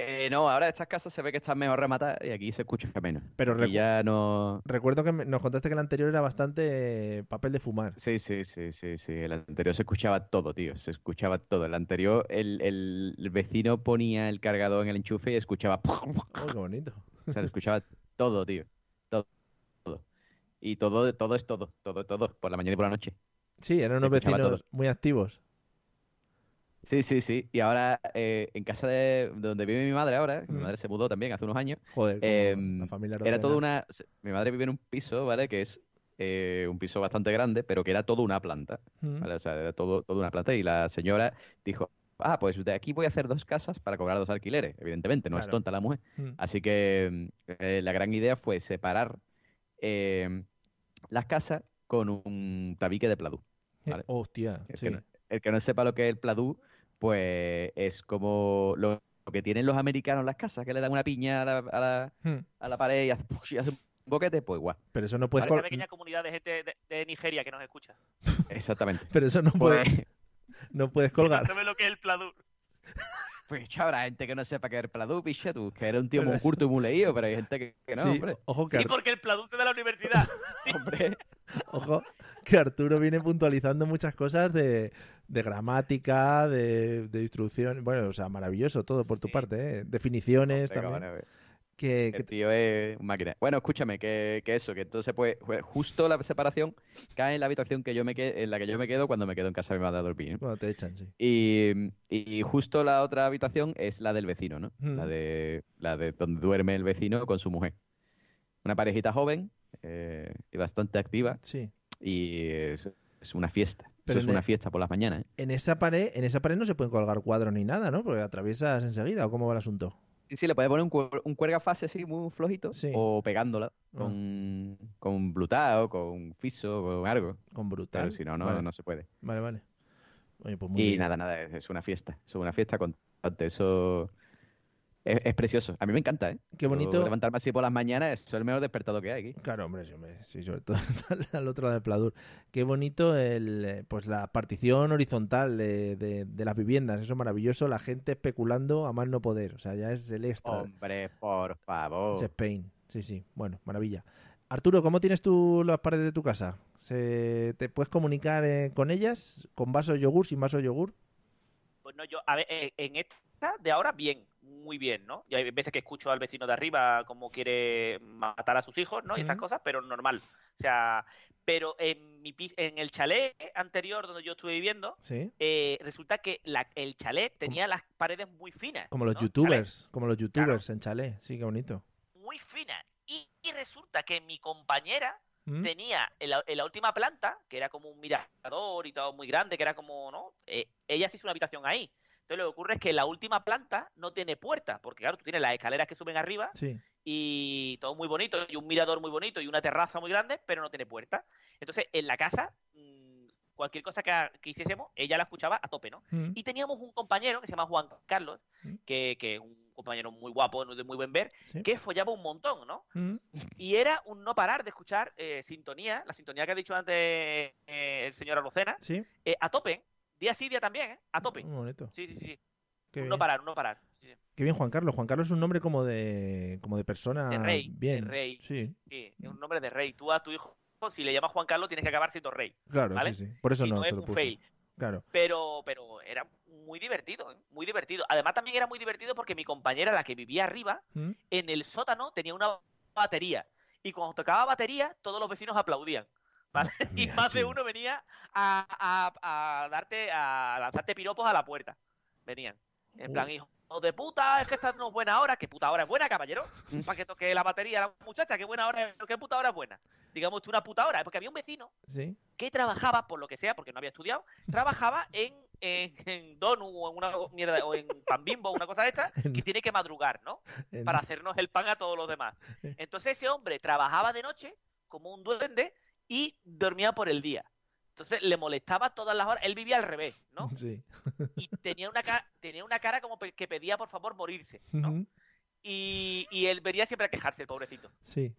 Eh, no, ahora estas casas se ve que están mejor rematadas y aquí se escucha menos. Pero recu- ya no... Recuerdo que nos contaste que el anterior era bastante eh, papel de fumar. Sí, sí, sí, sí, sí. El anterior se escuchaba todo, tío. Se escuchaba todo. El anterior, el, el- vecino ponía el cargador en el enchufe y escuchaba... [LAUGHS] Oh, qué bonito. O sea, lo escuchaba todo, tío. Todo. todo. Y todo, todo es todo. Todo, todo. Por la mañana y por la noche. Sí, eran unos vecinos muy activos. Sí, sí, sí. Y ahora, eh, en casa de donde vive mi madre ahora, que mi Mm. madre se mudó también hace unos años, Joder, em, la familia era toda una... Mi madre vive en un piso, ¿vale? Que es eh, un piso bastante grande, pero que era toda una planta. Mm. ¿vale? O sea, era todo, toda una planta. Y la señora dijo, ah, pues de aquí voy a hacer dos casas para cobrar dos alquileres. Evidentemente, no es tonta la mujer. Mm. Así que mm, eh, la gran idea fue separar eh, las casas con un tabique de pladú. Eh, ¿vale? Hostia, El, sí. que no, el que no sepa lo que es el pladú, pues es como lo, que tienen los americanos en las casas, que le dan una piña a la, a la, Hmm. a la pared y hace, y hace un boquete, pues igual. Pero eso no puedes Esa col- pequeña comunidad de gente de, de Nigeria que nos escucha. Exactamente. [LAUGHS] Pero eso no puedes, Pues, no puedes colgar. ¿Sabes lo que es el pladur? [LAUGHS] pues chaval, habrá gente que no sepa que es el pladú, picha tú, que era un tío Pero muy eso- curto y muy leído, pero hay gente que, que no, Sí, hombre. ojo que, Sí, porque el pladur se da a la universidad. Sí. [LAUGHS] Hombre, [LAUGHS] ojo que Arturo viene puntualizando muchas cosas de, de gramática, de, de instrucción. Bueno, o sea, maravilloso todo por tu Sí. parte, ¿eh? Definiciones hombre, también. Que, que El tío es un máquina. Bueno, escúchame, que, que eso, que entonces pues justo la separación cae en la habitación que yo me que- en la que yo me quedo cuando me quedo en casa de mi madre a dormir. ¿no? Cuando te echan, sí. Y, y justo la otra habitación es la del vecino, ¿no? Mm. La de la de donde duerme el vecino con su mujer. Una parejita joven eh, y bastante activa Sí. y es, es una fiesta. Eso Pero es en una el- fiesta por las mañanas. ¿eh? En esa pared, en esa pared no se pueden colgar cuadros ni nada, ¿no? Porque atraviesas enseguida, ¿o cómo va el asunto? Y sí, le puedes poner un, cuer- un cuergafase así muy flojito Sí. o pegándola Ah. con, con blutao, con fiso, con algo. Con brutal. Pero si no, no, vale. no se puede. Vale, vale. Oye, pues muy Y bien. nada, nada, es, es una fiesta. Es una fiesta constante. Eso es, es precioso. A mí me encanta, ¿eh? Qué Yo bonito. levantarme así por las mañanas es el mejor despertado que hay aquí. Claro, hombre, sí, hombre, sí, sobre todo al otro lado del pladur. Qué bonito el, eh, pues la partición horizontal de, de- de las viviendas, eso es maravilloso, la gente especulando a más no poder, o sea, ya es el extra, Hombre, por favor. es Spain, sí, sí, bueno, maravilla. Arturo, ¿cómo tienes tú las paredes de tu casa? ¿Se, ¿Te puedes comunicar eh, con ellas? ¿Con vaso de yogur, sin vaso de yogur? Pues no, yo, a ver, eh, en esta de ahora, bien, muy bien, ¿no? Y hay veces que escucho al vecino de arriba como quiere matar a sus hijos, ¿no? Y esas cosas, pero normal. O sea, pero en mi en el chalet anterior donde yo estuve viviendo, Sí. eh, resulta que la- el chalet tenía las paredes muy finas. Como los ¿no? youtubers, como los youtubers en chalet, sí, qué bonito. Muy finas. Y, y resulta que mi compañera ¿Mm? tenía en la, en la última planta, que era como un mirador y todo muy grande, que era como, ¿no? Eh, ella se hizo una habitación ahí. Entonces lo que ocurre es que la última planta no tiene puerta, porque claro, tú tienes las escaleras que suben arriba Sí, y todo muy bonito, y un mirador muy bonito y una terraza muy grande, pero no tiene puerta. Entonces, en la casa, mm, cualquier cosa que, que hiciésemos, ella la escuchaba a tope, ¿no? ¿Mm? Y teníamos un compañero que se llama Juan Carlos, Mm. que, que es un compañero muy guapo, de muy buen ver, Sí. que follaba un montón, ¿no? ¿Mm? Y era un no parar de escuchar eh, sintonía, la sintonía que ha dicho antes eh, el señor Arocena, sí, eh, a tope, día sí, día también, ¿eh? A tope. muy bonito. Sí, sí, sí. Qué bien. no parar, no parar. Sí, sí. Qué bien, Juan Carlos. Juan Carlos es un nombre como de, como de persona De rey, bien. de rey. Sí, Sí, es un nombre de rey. Tú a tu hijo, si le llamas Juan Carlos, tienes que acabar siendo rey. claro, ¿Vale? sí, sí. Por eso si no, no, se es lo un puse. fail. Claro. Pero, pero era muy divertido, ¿eh? muy divertido. Además, también era muy divertido porque mi compañera, la que vivía arriba, ¿Mm? en el sótano tenía una batería. Y cuando tocaba batería, todos los vecinos aplaudían. ¿Vale? [LAUGHS] Y Mira, más de uno venía a, a- a darte, a lanzarte piropos a la puerta. Venían. En plan, hijo de puta, es que esta no es buena hora. ¿Qué puta hora es buena, caballero? [LAUGHS] Para que toque la batería la muchacha, qué buena hora, es- qué puta hora es buena. digamos, tú una puta hora. Porque había un vecino Sí. que trabajaba, por lo que sea, porque no había estudiado, trabajaba [LAUGHS] en, en, en Donu o en una mierda, o en Pan Bimbo, una cosa de esta, que tiene que madrugar, ¿no? Para hacernos el pan a todos los demás. Entonces ese hombre trabajaba de noche como un duende y dormía por el día. Entonces le molestaba todas las horas. Él vivía al revés, ¿no? [LAUGHS] Sí. Y tenía una, ca- tenía una cara como que pedía por favor morirse. Ujú. Y, y él venía siempre a quejarse, el pobrecito. Sí.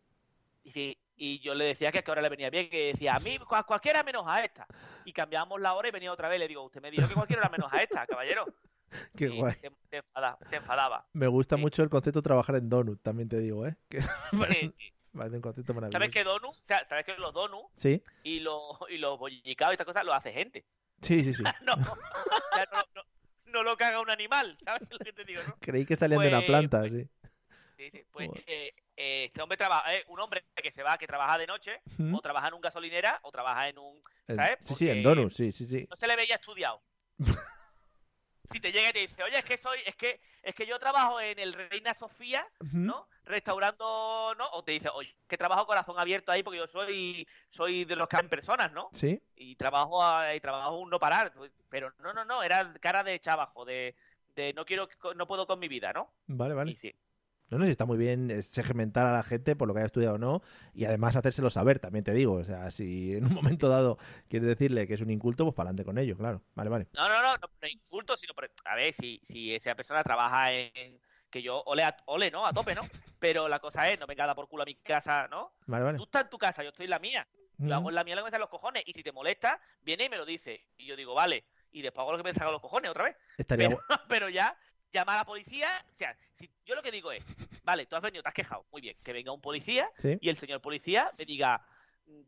Y, y yo le decía que a qué hora le venía bien, que decía, a mí cua- cualquiera menos a esta. Y cambiábamos la hora y venía otra vez. Le digo, usted me dijo que cualquiera era menos a esta, caballero. [LAUGHS] Qué Y guay. Enfada- se enfadaba. Me gusta mucho el concepto de trabajar en Donut, también te digo, ¿eh? Que [LAUGHS] Sí, sí. Parece un concepto maravilloso. ¿Sabes que Donu? O sea, ¿sabes que los Donu Sí, y los, y los bollicados y estas cosas lo hace gente? sí, sí, sí. [LAUGHS] no, o sea, no, no- no lo caga un animal, ¿sabes lo que te digo, no? Creí que salían de una Pues- planta, sí. Sí, sí, pues eh, eh, este hombre trabaja, eh, un hombre que se va, que trabaja de noche, o trabaja en un gasolinera, o trabaja en un, ¿sabes? sí, sí, en Donut, sí, sí, sí. No se le veía estudiado. [LAUGHS] si te llega y te dice, oye, es que soy, es que, es que yo trabajo en el Reina Sofía. ¿no? Restaurando, ¿no? O te dice, oye, que trabajo corazón abierto ahí porque yo soy, soy de los que en personas, ¿no? Sí, y trabajo a- y trabajo un no parar pero no no no era cara de chavajo de, de no quiero no puedo con mi vida no vale, y vale. sí No, no, sí, está muy bien eh, segmentar a la gente por lo que haya estudiado o no y además hacérselo saber, también te digo. O sea, si en un momento dado quieres decirle que es un inculto, pues para adelante con ello, claro. Vale, vale. no no no no, no inculto sino por- a ver si si esa persona trabaja en que yo ole a, ole no a tope no pero la cosa es no venga a por culo a mi casa no Vale, vale. tú estás en tu casa yo estoy en la mía yo Ujú. hago en la mía lo que me salen los cojones y si te molesta viene y me lo dice y yo digo vale y después hago lo que me salga los cojones otra vez Estaría pero, [LAUGHS] pero ya llamar a la policía, o sea, si, yo lo que digo es, vale, tú has venido, te has quejado, muy bien, que venga un policía Sí. y el señor policía me diga,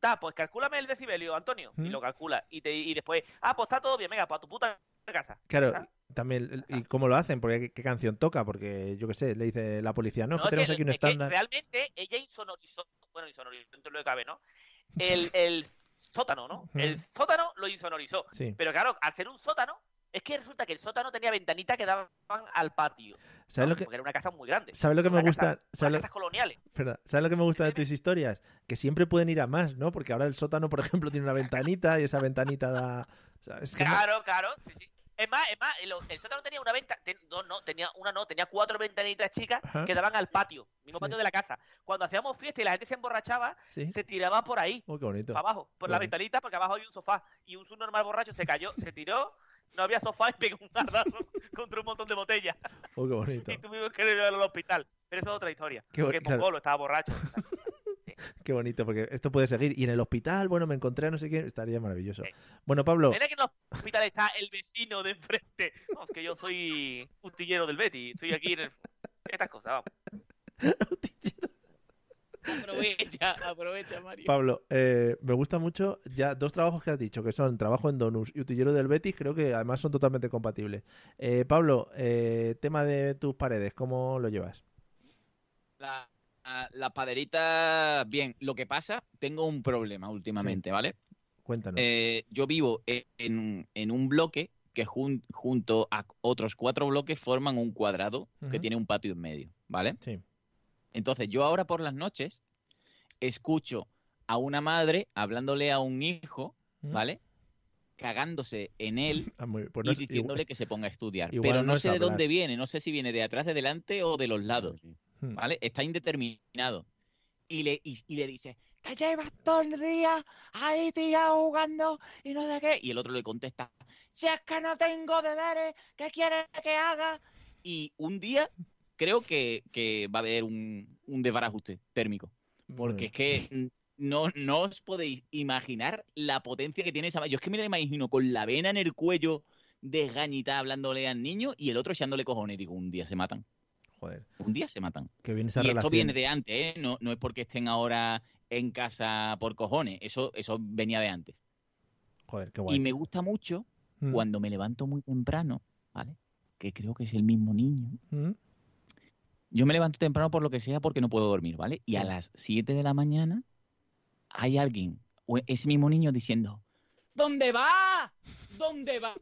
ta, pues calcúlame el decibelio, Antonio, y ¿Mm? lo calcula, y, te, y después, ah, pues está todo bien, venga, pues a tu puta casa. Claro, ¿sabes? También, el- ¿y cómo lo hacen? Porque ¿qué, qué canción toca? Porque yo qué sé, le dice la policía, no, es que tenemos que- aquí un estándar. realmente ella insonorizó, bueno, insonorizó, dentro de lo que cabe, ¿no? El, el sótano, ¿no? El sótano lo insonorizó. Sí. Pero claro, al ser un sótano, es que resulta que el sótano tenía ventanitas que daban al patio. ¿Sabes ¿no? lo que, Porque era una casa muy grande. ¿sabes lo que me Una casa- gusta? ¿Sabes lo, casas coloniales. Verdad. ¿Sabes lo que me gusta de tus historias? Que siempre pueden ir a más, ¿no? Porque ahora el sótano, por ejemplo, tiene una ventanita y esa ventanita da... o sea, es que no- Claro, claro, sí, sí. Es más, es más, el, el sótano tenía una venta, ten- no, no, tenía una no, tenía cuatro ventanitas chicas Ajá. que daban al patio, mismo Sí. patio de la casa. Cuando hacíamos fiesta y la gente se emborrachaba, Sí. se tiraba por ahí, Oh, qué bonito. para abajo, por la Bonito. ventanita, porque abajo hay un sofá. Y un subnormal borracho se cayó, se tiró, no había sofá y pegó un gardazo [LAUGHS] contra un montón de botellas. Oh, qué bonito. [LAUGHS] Y tuvimos que llevarlo al hospital. Pero eso es otra historia. Qué porque claro. Pongolo estaba borracho. [LAUGHS] Qué bonito, porque esto puede seguir. Y en el hospital, bueno, me encontré a no sé quién, estaría maravilloso. Sí. Bueno, Pablo, Mira que en el hospital está el vecino de enfrente. No, es que yo soy utillero del Betty. Estoy aquí en el... Estas cosas, vamos. [LAUGHS] Aprovecha, aprovecha, Mario. Pablo, eh, me gusta mucho ya dos trabajos que has dicho, que son trabajo en Donus y utillero del Betis, creo que además son totalmente compatibles. Eh, Pablo, eh, tema de tus paredes, ¿cómo lo llevas? La, a- la paderita, bien. Lo que pasa, tengo un problema últimamente, ¿vale? Cuéntanos. Eh, yo vivo e- en, en un bloque que jun- junto a otros cuatro bloques forman un cuadrado que tiene un patio en medio, ¿vale? Sí. Entonces, yo ahora por las noches escucho a una madre hablándole a un hijo. ¿vale? Cagándose en él [LAUGHS] Ah, muy- pues y no diciéndole que se ponga a estudiar. Pero no sé de hablar. dónde viene, no sé si viene de atrás, de delante o de los lados. ¿Vale? Está indeterminado. Y le, y, y le dice, que llevas todo el día ahí tirado jugando y no sé qué. Y el otro le contesta, si es que no tengo deberes, ¿qué quieres que haga? Y un día creo que, que va a haber un, un desbarajuste térmico. Porque es que no, no os podéis imaginar la potencia que tiene esa. Yo es que me la imagino con la vena en el cuello desgañitada hablándole al niño y el otro echándole cojones. Digo, un día se matan. Joder, Un día se matan. esa y relación. esto viene de antes, ¿eh? No, no es porque estén ahora en casa por cojones. Eso, eso venía de antes. Joder, qué guay. Y me gusta mucho Mm. cuando me levanto muy temprano, ¿vale? Que creo que es el mismo niño. Mm. Yo me levanto temprano por lo que sea porque no puedo dormir, ¿vale? Y a las 7 de la mañana hay alguien, o ese mismo niño diciendo, ¿Dónde va? ¿Dónde vas?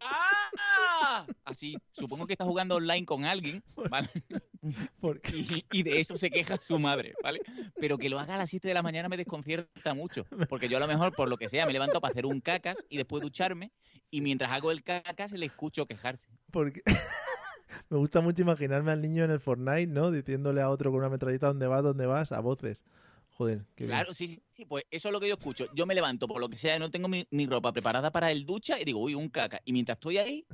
Así, supongo que está jugando online con alguien, ¿vale? Y de eso se queja su madre, ¿vale? Pero que lo haga a las 7 de la mañana me desconcierta mucho. Porque yo a lo mejor, por lo que sea, me levanto para hacer un cacas y después ducharme. Y mientras hago el cacas le escucho quejarse. porque [LAUGHS] me gusta mucho imaginarme al niño en el Fortnite, ¿no? Diciéndole a otro con una metralleta dónde vas, dónde vas, a voces. Joder, qué bien. Claro, sí, sí, sí, pues eso es lo que yo escucho. Yo me levanto por lo que sea, no tengo mi, mi ropa preparada para el ducha y digo, uy, un caca. Y mientras estoy ahí,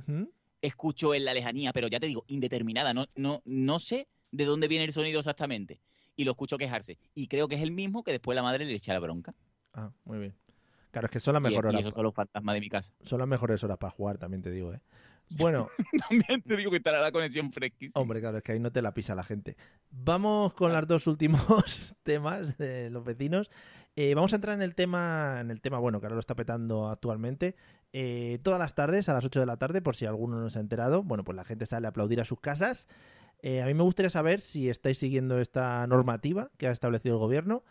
escucho en la lejanía, pero ya te digo, indeterminada. No, no, no sé de dónde viene el sonido exactamente. Y lo escucho quejarse. Y creo que es el mismo que después la madre le echa la bronca. Ah, muy bien. Claro, es que son las mejores y horas. esos son los fantasmas de mi casa. Son las mejores horas para jugar, también te digo, ¿eh? [LAUGHS] Bueno, También te digo que estará la conexión fresquísima. hombre, claro, es que ahí no te la pisa la gente. Vamos con los dos últimos [LAUGHS] temas de los vecinos. Eh, vamos a entrar en el tema, en el tema, bueno, que ahora lo está petando actualmente. Eh, todas las tardes, a las 8 de la tarde, por si alguno no se ha enterado, bueno, pues la gente sale a aplaudir a sus casas. Eh, a mí me gustaría saber si estáis siguiendo esta normativa que ha establecido el gobierno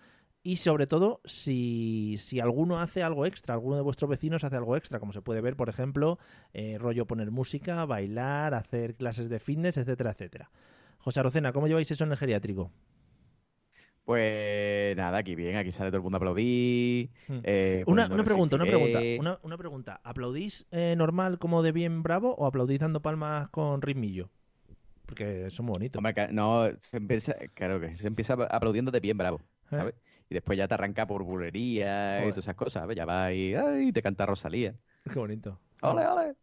y sobre todo si, si alguno hace algo extra, alguno de vuestros vecinos hace algo extra, como se puede ver, por ejemplo, eh, rollo poner música, bailar, hacer clases de fitness, etcétera, etcétera. José Arocena, ¿cómo lleváis eso en el geriátrico? Pues nada, aquí bien, aquí sale todo el mundo a aplaudir. Hmm. eh, Una, una pregunta, una pregunta, una, una pregunta. ¿Aplaudís eh, normal como de bien bravo o aplaudís dando palmas con ritmillo? Porque son muy bonitos. Hombre, no, se empieza, claro que se empieza aplaudiendo de bien bravo, ¿Eh? Y después ya te arranca por bulería y todas esas cosas, ¿sabes? Ya va y, ay, te canta Rosalía. [LAUGHS] Qué bonito. ¡Ole, ole!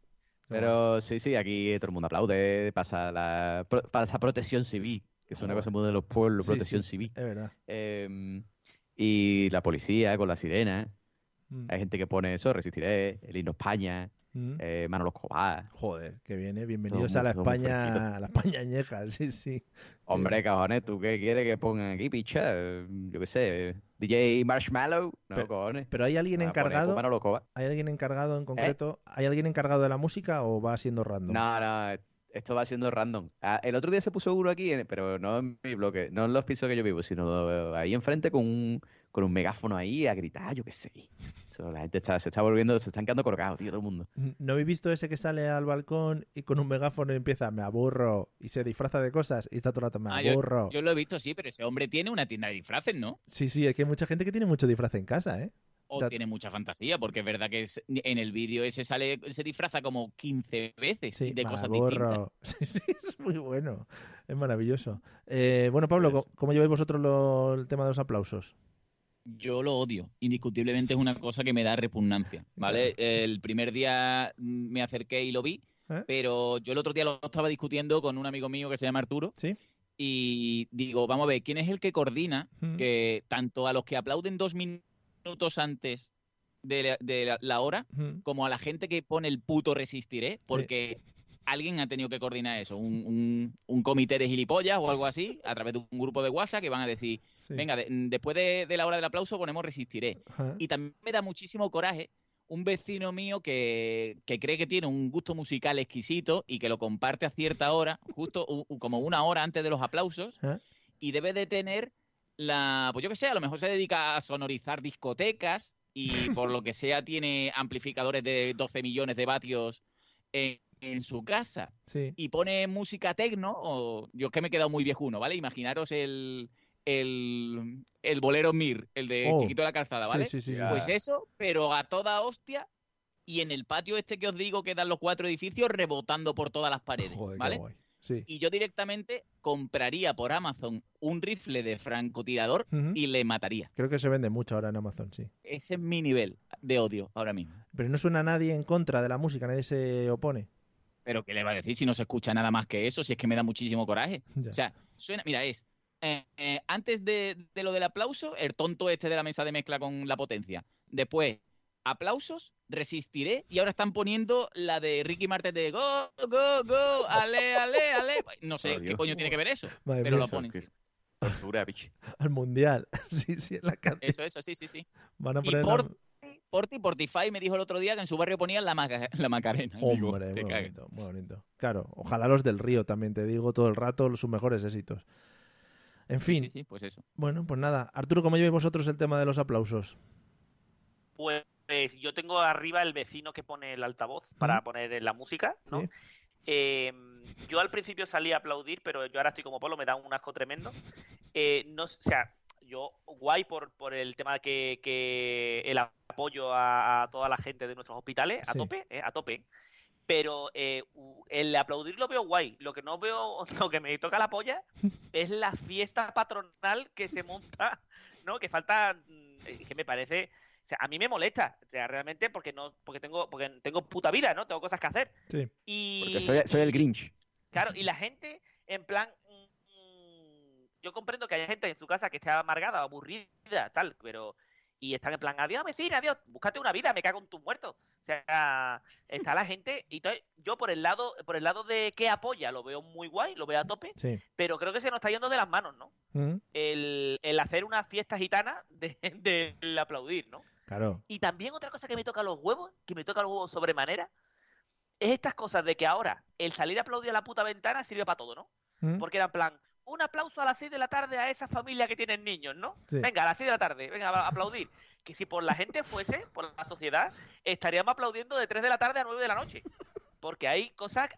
Pero sí, sí, aquí todo el mundo aplaude, pasa la pasa protección civil, que es una cosa muy de los pueblos, Sí, protección sí, civil. Es verdad. Em, y la policía con la sirena. Mm, Hay gente que pone eso, resistiré, el himno España, mm. eh, Manolo Escobar. Joder, qué bien, ¿eh? Bienvenidos a la muy- España, a la España añeja, [LAUGHS] sí, sí. Hombre, cajones, ¿tú qué quieres que pongan aquí, picha? Eh, Yo qué sé, DJ Marshmallow. No, Pero- cojones. Pero hay alguien Van a poner encargado, Manolo Escobar. hay alguien encargado en concreto, hay alguien encargado de la música o va siendo random. No, no, esto va siendo random. Ah, el otro día se puso uno aquí, pero no en mi bloque, no en los pisos que yo vivo, sino eh, ahí enfrente con un, con un megáfono ahí a gritar, yo qué sé. Eso, la gente está, se está volviendo, se están quedando colgados, tío, todo el mundo. ¿No habéis visto ese que sale al balcón y con un megáfono y empieza, me aburro, y se disfraza de cosas y está todo el rato, me Ah, aburro? yo lo he visto, sí, pero ese hombre tiene una tienda de disfraces, ¿no? Sí, sí, es que hay mucha gente que tiene mucho disfraz en casa, ¿eh? O tiene mucha fantasía, porque es verdad que es- en el vídeo ese sale, se disfraza como 15 veces Sí, de cosas distintas. aburro. [LAUGHS] Sí, sí, es muy bueno, es maravilloso. Eh, bueno, Pablo, Pues- ¿cómo- ¿cómo lleváis vosotros lo- el tema de los aplausos? Yo lo odio. Indiscutiblemente es una cosa que me da repugnancia, ¿vale? El primer día mm, me acerqué y lo vi, ¿Eh? pero yo el otro día lo estaba discutiendo con un amigo mío que se llama Arturo ¿Sí? y digo, vamos a ver, ¿quién es el que coordina que tanto a los que aplauden dos minutos antes de la, de la- la hora como a la gente que pone el puto resistiré? Porque alguien ha tenido que coordinar eso, un, un- un comité de gilipollas o algo así, a través de un grupo de WhatsApp que van a decir, Sí. venga, de- después de, de la hora del aplauso ponemos resistiré. Ajá. Y también me da muchísimo coraje un vecino mío que, que cree que tiene un gusto musical exquisito y que lo comparte a cierta hora, justo u- como una hora antes de los aplausos, y debe de tener la, pues yo que sé, a lo mejor se dedica a sonorizar discotecas y por lo que sea tiene amplificadores de 12 millones de vatios en, en su casa Sí. y pone música tecno, o yo es que me he quedado muy viejuno, ¿vale? Imaginaros el, el, el bolero Mir, el de Oh, Chiquito de la Calzada, ¿vale? Sí, sí. Pues eso, pero a toda hostia y en el patio este que os digo que dan los cuatro edificios rebotando por todas las paredes, Joder, qué ¿vale? guay. Sí. Y yo directamente compraría por Amazon un rifle de francotirador y le mataría. Creo que se vende mucho ahora en Amazon, sí. Ese es mi nivel de odio ahora mismo. Pero no suena nadie en contra de la música, nadie se opone. Pero ¿qué le va a decir si no se escucha nada más que eso? Si es que me da muchísimo coraje. [LAUGHS] Ya. O sea, suena, mira, es eh, eh, antes de, de lo del aplauso, el tonto este de la mesa de mezcla con la potencia. Después, aplausos, resistiré. Y ahora están poniendo la de Ricky Martin de go, go, go, ale, ale, ale. No sé Oh, qué coño tiene que ver eso, Madre pero mía, lo ponen. sí. Al mundial. [LAUGHS] sí, sí, en la canción. Eso, eso, sí, sí, sí. Van a Y poner. por- la- Porti, Portify me dijo el otro día que en su barrio ponían la, Maca- la Macarena. Digo, Hombre, muy bonito, muy bonito. Claro, ojalá los del Río también, te digo todo el rato, sus mejores éxitos. En fin, Sí, sí, pues eso. bueno, pues nada. Arturo, ¿cómo lleváis vosotros el tema de los aplausos? Pues yo tengo arriba el vecino que pone el altavoz para poner la música, ¿no? Sí. Eh, yo al principio salí a aplaudir, pero yo ahora estoy como Polo, me da un asco tremendo. Eh, no, o sea, yo guay por, por el tema que, que el apoyo a, a toda la gente de nuestros hospitales, a Sí. tope, eh, a tope. Pero eh, el aplaudir lo veo guay. Lo que no veo, [LAUGHS] lo que me toca la polla [LAUGHS] es la fiesta patronal que se monta, ¿no? Que falta, mm, eh, que me parece, o sea, a mí me molesta, o sea, realmente porque no, porque tengo, porque tengo puta vida, ¿no? Tengo cosas que hacer. Sí. Y Porque soy, soy el Grinch. Claro, y la gente, en plan, yo comprendo que hay gente en su casa que esté amargada, aburrida, tal, pero y están en plan, adiós vecina, adiós, búscate una vida, me cago en tus muertos. O sea, está la gente y entonces, yo por el lado, por el lado de que apoya, lo veo muy guay, lo veo a tope, Sí. pero creo que se nos está yendo de las manos, ¿no? Mm, El, el hacer una fiesta gitana de, [LAUGHS] del aplaudir, ¿no? Claro. Y también otra cosa que me toca los huevos, que me toca los huevos sobremanera, es estas cosas de que ahora el salir a aplaudir a la puta ventana sirve para todo, ¿no? Mm, Porque era en plan, un aplauso a las 6 de la tarde a esa familia que tienen niños, ¿no? Sí. Venga, a las 6 de la tarde, venga, a aplaudir. Que si por la gente fuese, por la sociedad, estaríamos aplaudiendo de 3 de la tarde a 9 de la noche. Porque hay cosas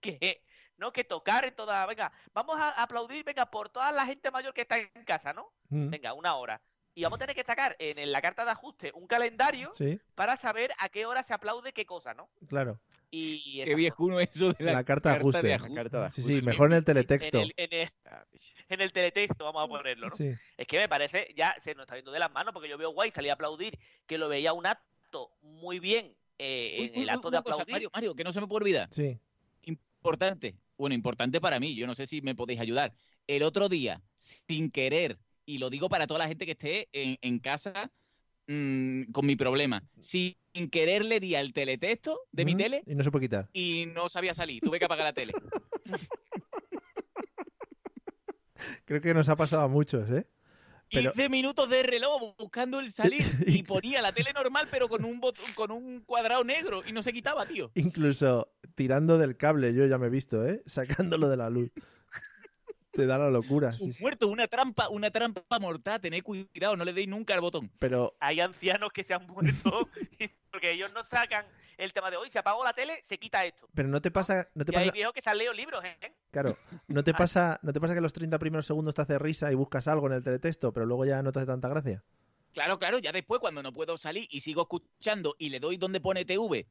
que, ¿no? Que tocar en toda... Venga, vamos a aplaudir, venga, por toda la gente mayor que está en casa, ¿no? mm, Venga, una hora. Y vamos a tener que sacar en la carta de ajuste un calendario Sí, para saber a qué hora se aplaude qué cosa, ¿no? claro. Y Qué viejuno eso de la, La carta de ajuste. La carta de Sí, ajuste. sí, mejor en el en teletexto. el, en, el, en el teletexto vamos a ponerlo, ¿no? Sí. Es que me parece, ya se nos está viendo de las manos, porque yo veo guay, salí a aplaudir, que lo veía un acto muy bien eh, Uy, en uy, el uy, acto de cosa, aplaudir. Mario, Mario, que no se me puede olvidar. Sí. Importante. Bueno, importante para mí. Yo no sé si me podéis ayudar. El otro día, sin querer, y lo digo para toda la gente que esté en, en casa mm, con mi problema, sin querer le di al teletexto de mi tele Y no se puede quitar. y no sabía salir. Tuve que apagar la tele. [LAUGHS] Creo que nos ha pasado a muchos, ¿eh? Pero- 15 minutos de reloj buscando el salir [LAUGHS] y ponía la tele normal pero con un botón, con un cuadrado negro y no se quitaba, tío. Incluso tirando del cable, yo ya me he visto, ¿eh? Sacándolo de la luz. Te da la locura. sí, sí. Muerto, una trampa, una trampa mortal, tened cuidado, no le deis nunca al botón. Pero Hay ancianos que se han muerto [LAUGHS] porque ellos no sacan el tema de hoy, se apagó la tele, se quita esto. pero no te pasa, no te Y hay pasa, viejos que se han leído libros, ¿eh? claro, no te pasa, no te pasa que los 30 primeros segundos te hace risa y buscas algo en el teletexto, pero luego ya no te hace tanta gracia. Claro, claro, ya después cuando no puedo salir y sigo escuchando y le doy donde pone TV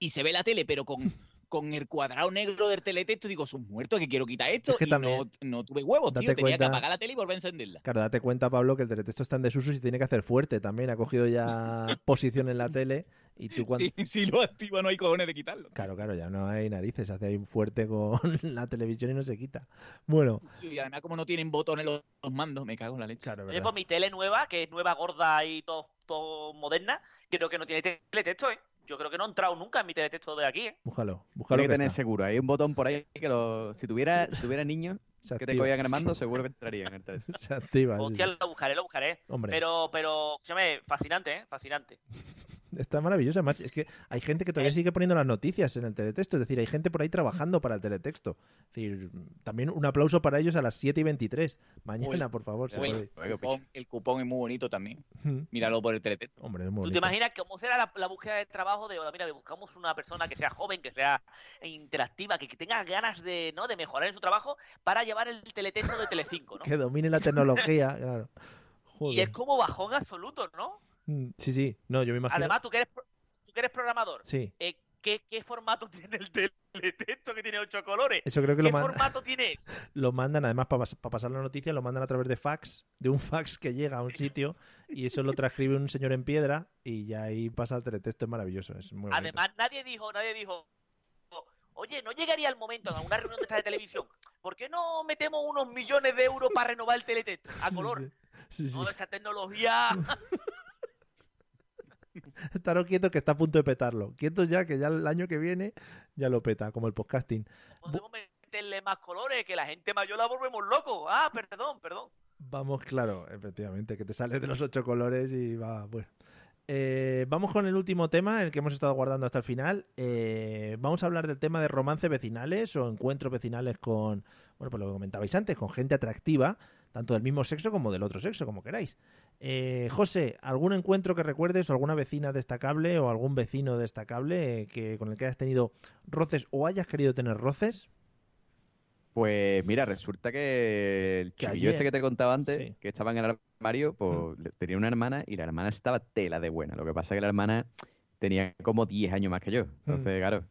y se ve la tele, pero con, [LAUGHS] con el cuadrado negro del teletexto, digo, son muertos que quiero quitar esto. Es que y también- no, no tuve huevos, tío. Tenía que apagar la tele y volver a encenderla. Claro, date cuenta, Pablo, que el teletexto está en desuso y se tiene que hacer fuerte también. Ha cogido ya [LAUGHS] posición en la tele y tú cuando... Si, si lo activa no hay cojones de quitarlo. Claro, claro, ya no hay narices, se hace ahí un fuerte con [LAUGHS] la televisión y no se quita. Bueno, Y además como no tienen botones los, los mandos, me cago en la leche. claro, Oye, pues mi tele nueva, que es nueva, gorda y todo, todo moderna, creo que no tiene teletexto, ¿eh? Yo creo que no he entrado nunca en mi teletexto de aquí, ¿eh? Búscalo, búscalo Tiene que que tener está. seguro. Hay un botón por ahí que lo. Si tuviera, si tuviera niños [LAUGHS] Se que te cogían el mando, seguro que entraría en el. [LAUGHS] Se activa, Hostia, sí. lo buscaré, lo buscaré. Hombre. Pero, pero, escúchame, fascinante, ¿eh? Fascinante. [LAUGHS] Está maravilloso. Además, es que hay gente que todavía sigue poniendo las noticias en el teletexto. Es decir, hay gente por ahí trabajando para el teletexto. Es decir, también un aplauso para ellos a las 7 y 23. Mañana, Uy, por favor. Oiga, el, cupón, el cupón es muy bonito también. Míralo por el teletexto. Hombre, es muy ¿Tú te imaginas cómo será la, la búsqueda de trabajo de, mira, buscamos una persona que sea joven, que sea interactiva, que, que tenga ganas de, ¿no? de mejorar en su trabajo para llevar el teletexto de Telecinco, ¿no? [LAUGHS] Que domine la tecnología, claro. Y es como bajón absoluto, ¿no? Mm, Sí, sí. No, yo me imagino. Además, tú que eres, tú que eres programador, Sí, eh, ¿qué, ¿qué formato [LAUGHS] tiene el teletexto que tiene ocho colores? eso creo que ¿Qué lo, man- formato tiene? [LAUGHS] lo mandan, además, para pasar la noticia, lo mandan a través de fax, de un fax que llega a un sitio y eso lo transcribe un señor en piedra y ya ahí pasa el teletexto. Es maravilloso. Es muy. Además, nadie dijo, nadie dijo, oye, ¿no llegaría el momento en una reunión de esta de televisión? ¿Por qué no metemos unos millones de euros para renovar el teletexto a color? Sí, sí. Toda esta tecnología. [LAUGHS] [LAUGHS] Estaros quietos que está a punto de petarlo. Quietos ya, que ya el año que viene ya lo peta, como el podcasting. Podemos meterle más colores, que la gente mayor la volvemos loco. Ah, perdón, perdón. Vamos, claro, efectivamente, que te sales de los ocho colores y va, bueno. Eh, vamos con el último tema, el que hemos estado guardando hasta el final. Eh, vamos a hablar del tema de romances vecinales o encuentros vecinales con, bueno, pues lo que comentabais antes, con gente atractiva. tanto del mismo sexo como del otro sexo, como queráis. Eh, José, ¿algún encuentro que recuerdes o alguna vecina destacable o algún vecino destacable eh, que con el que hayas tenido roces o hayas querido tener roces? Pues mira, resulta que el chiquillo este que te contaba antes, Sí. que estaba en el armario, pues Mm. tenía una hermana y la hermana estaba tela de buena. Lo que pasa es que la hermana tenía como 10 años más que yo. Entonces, claro,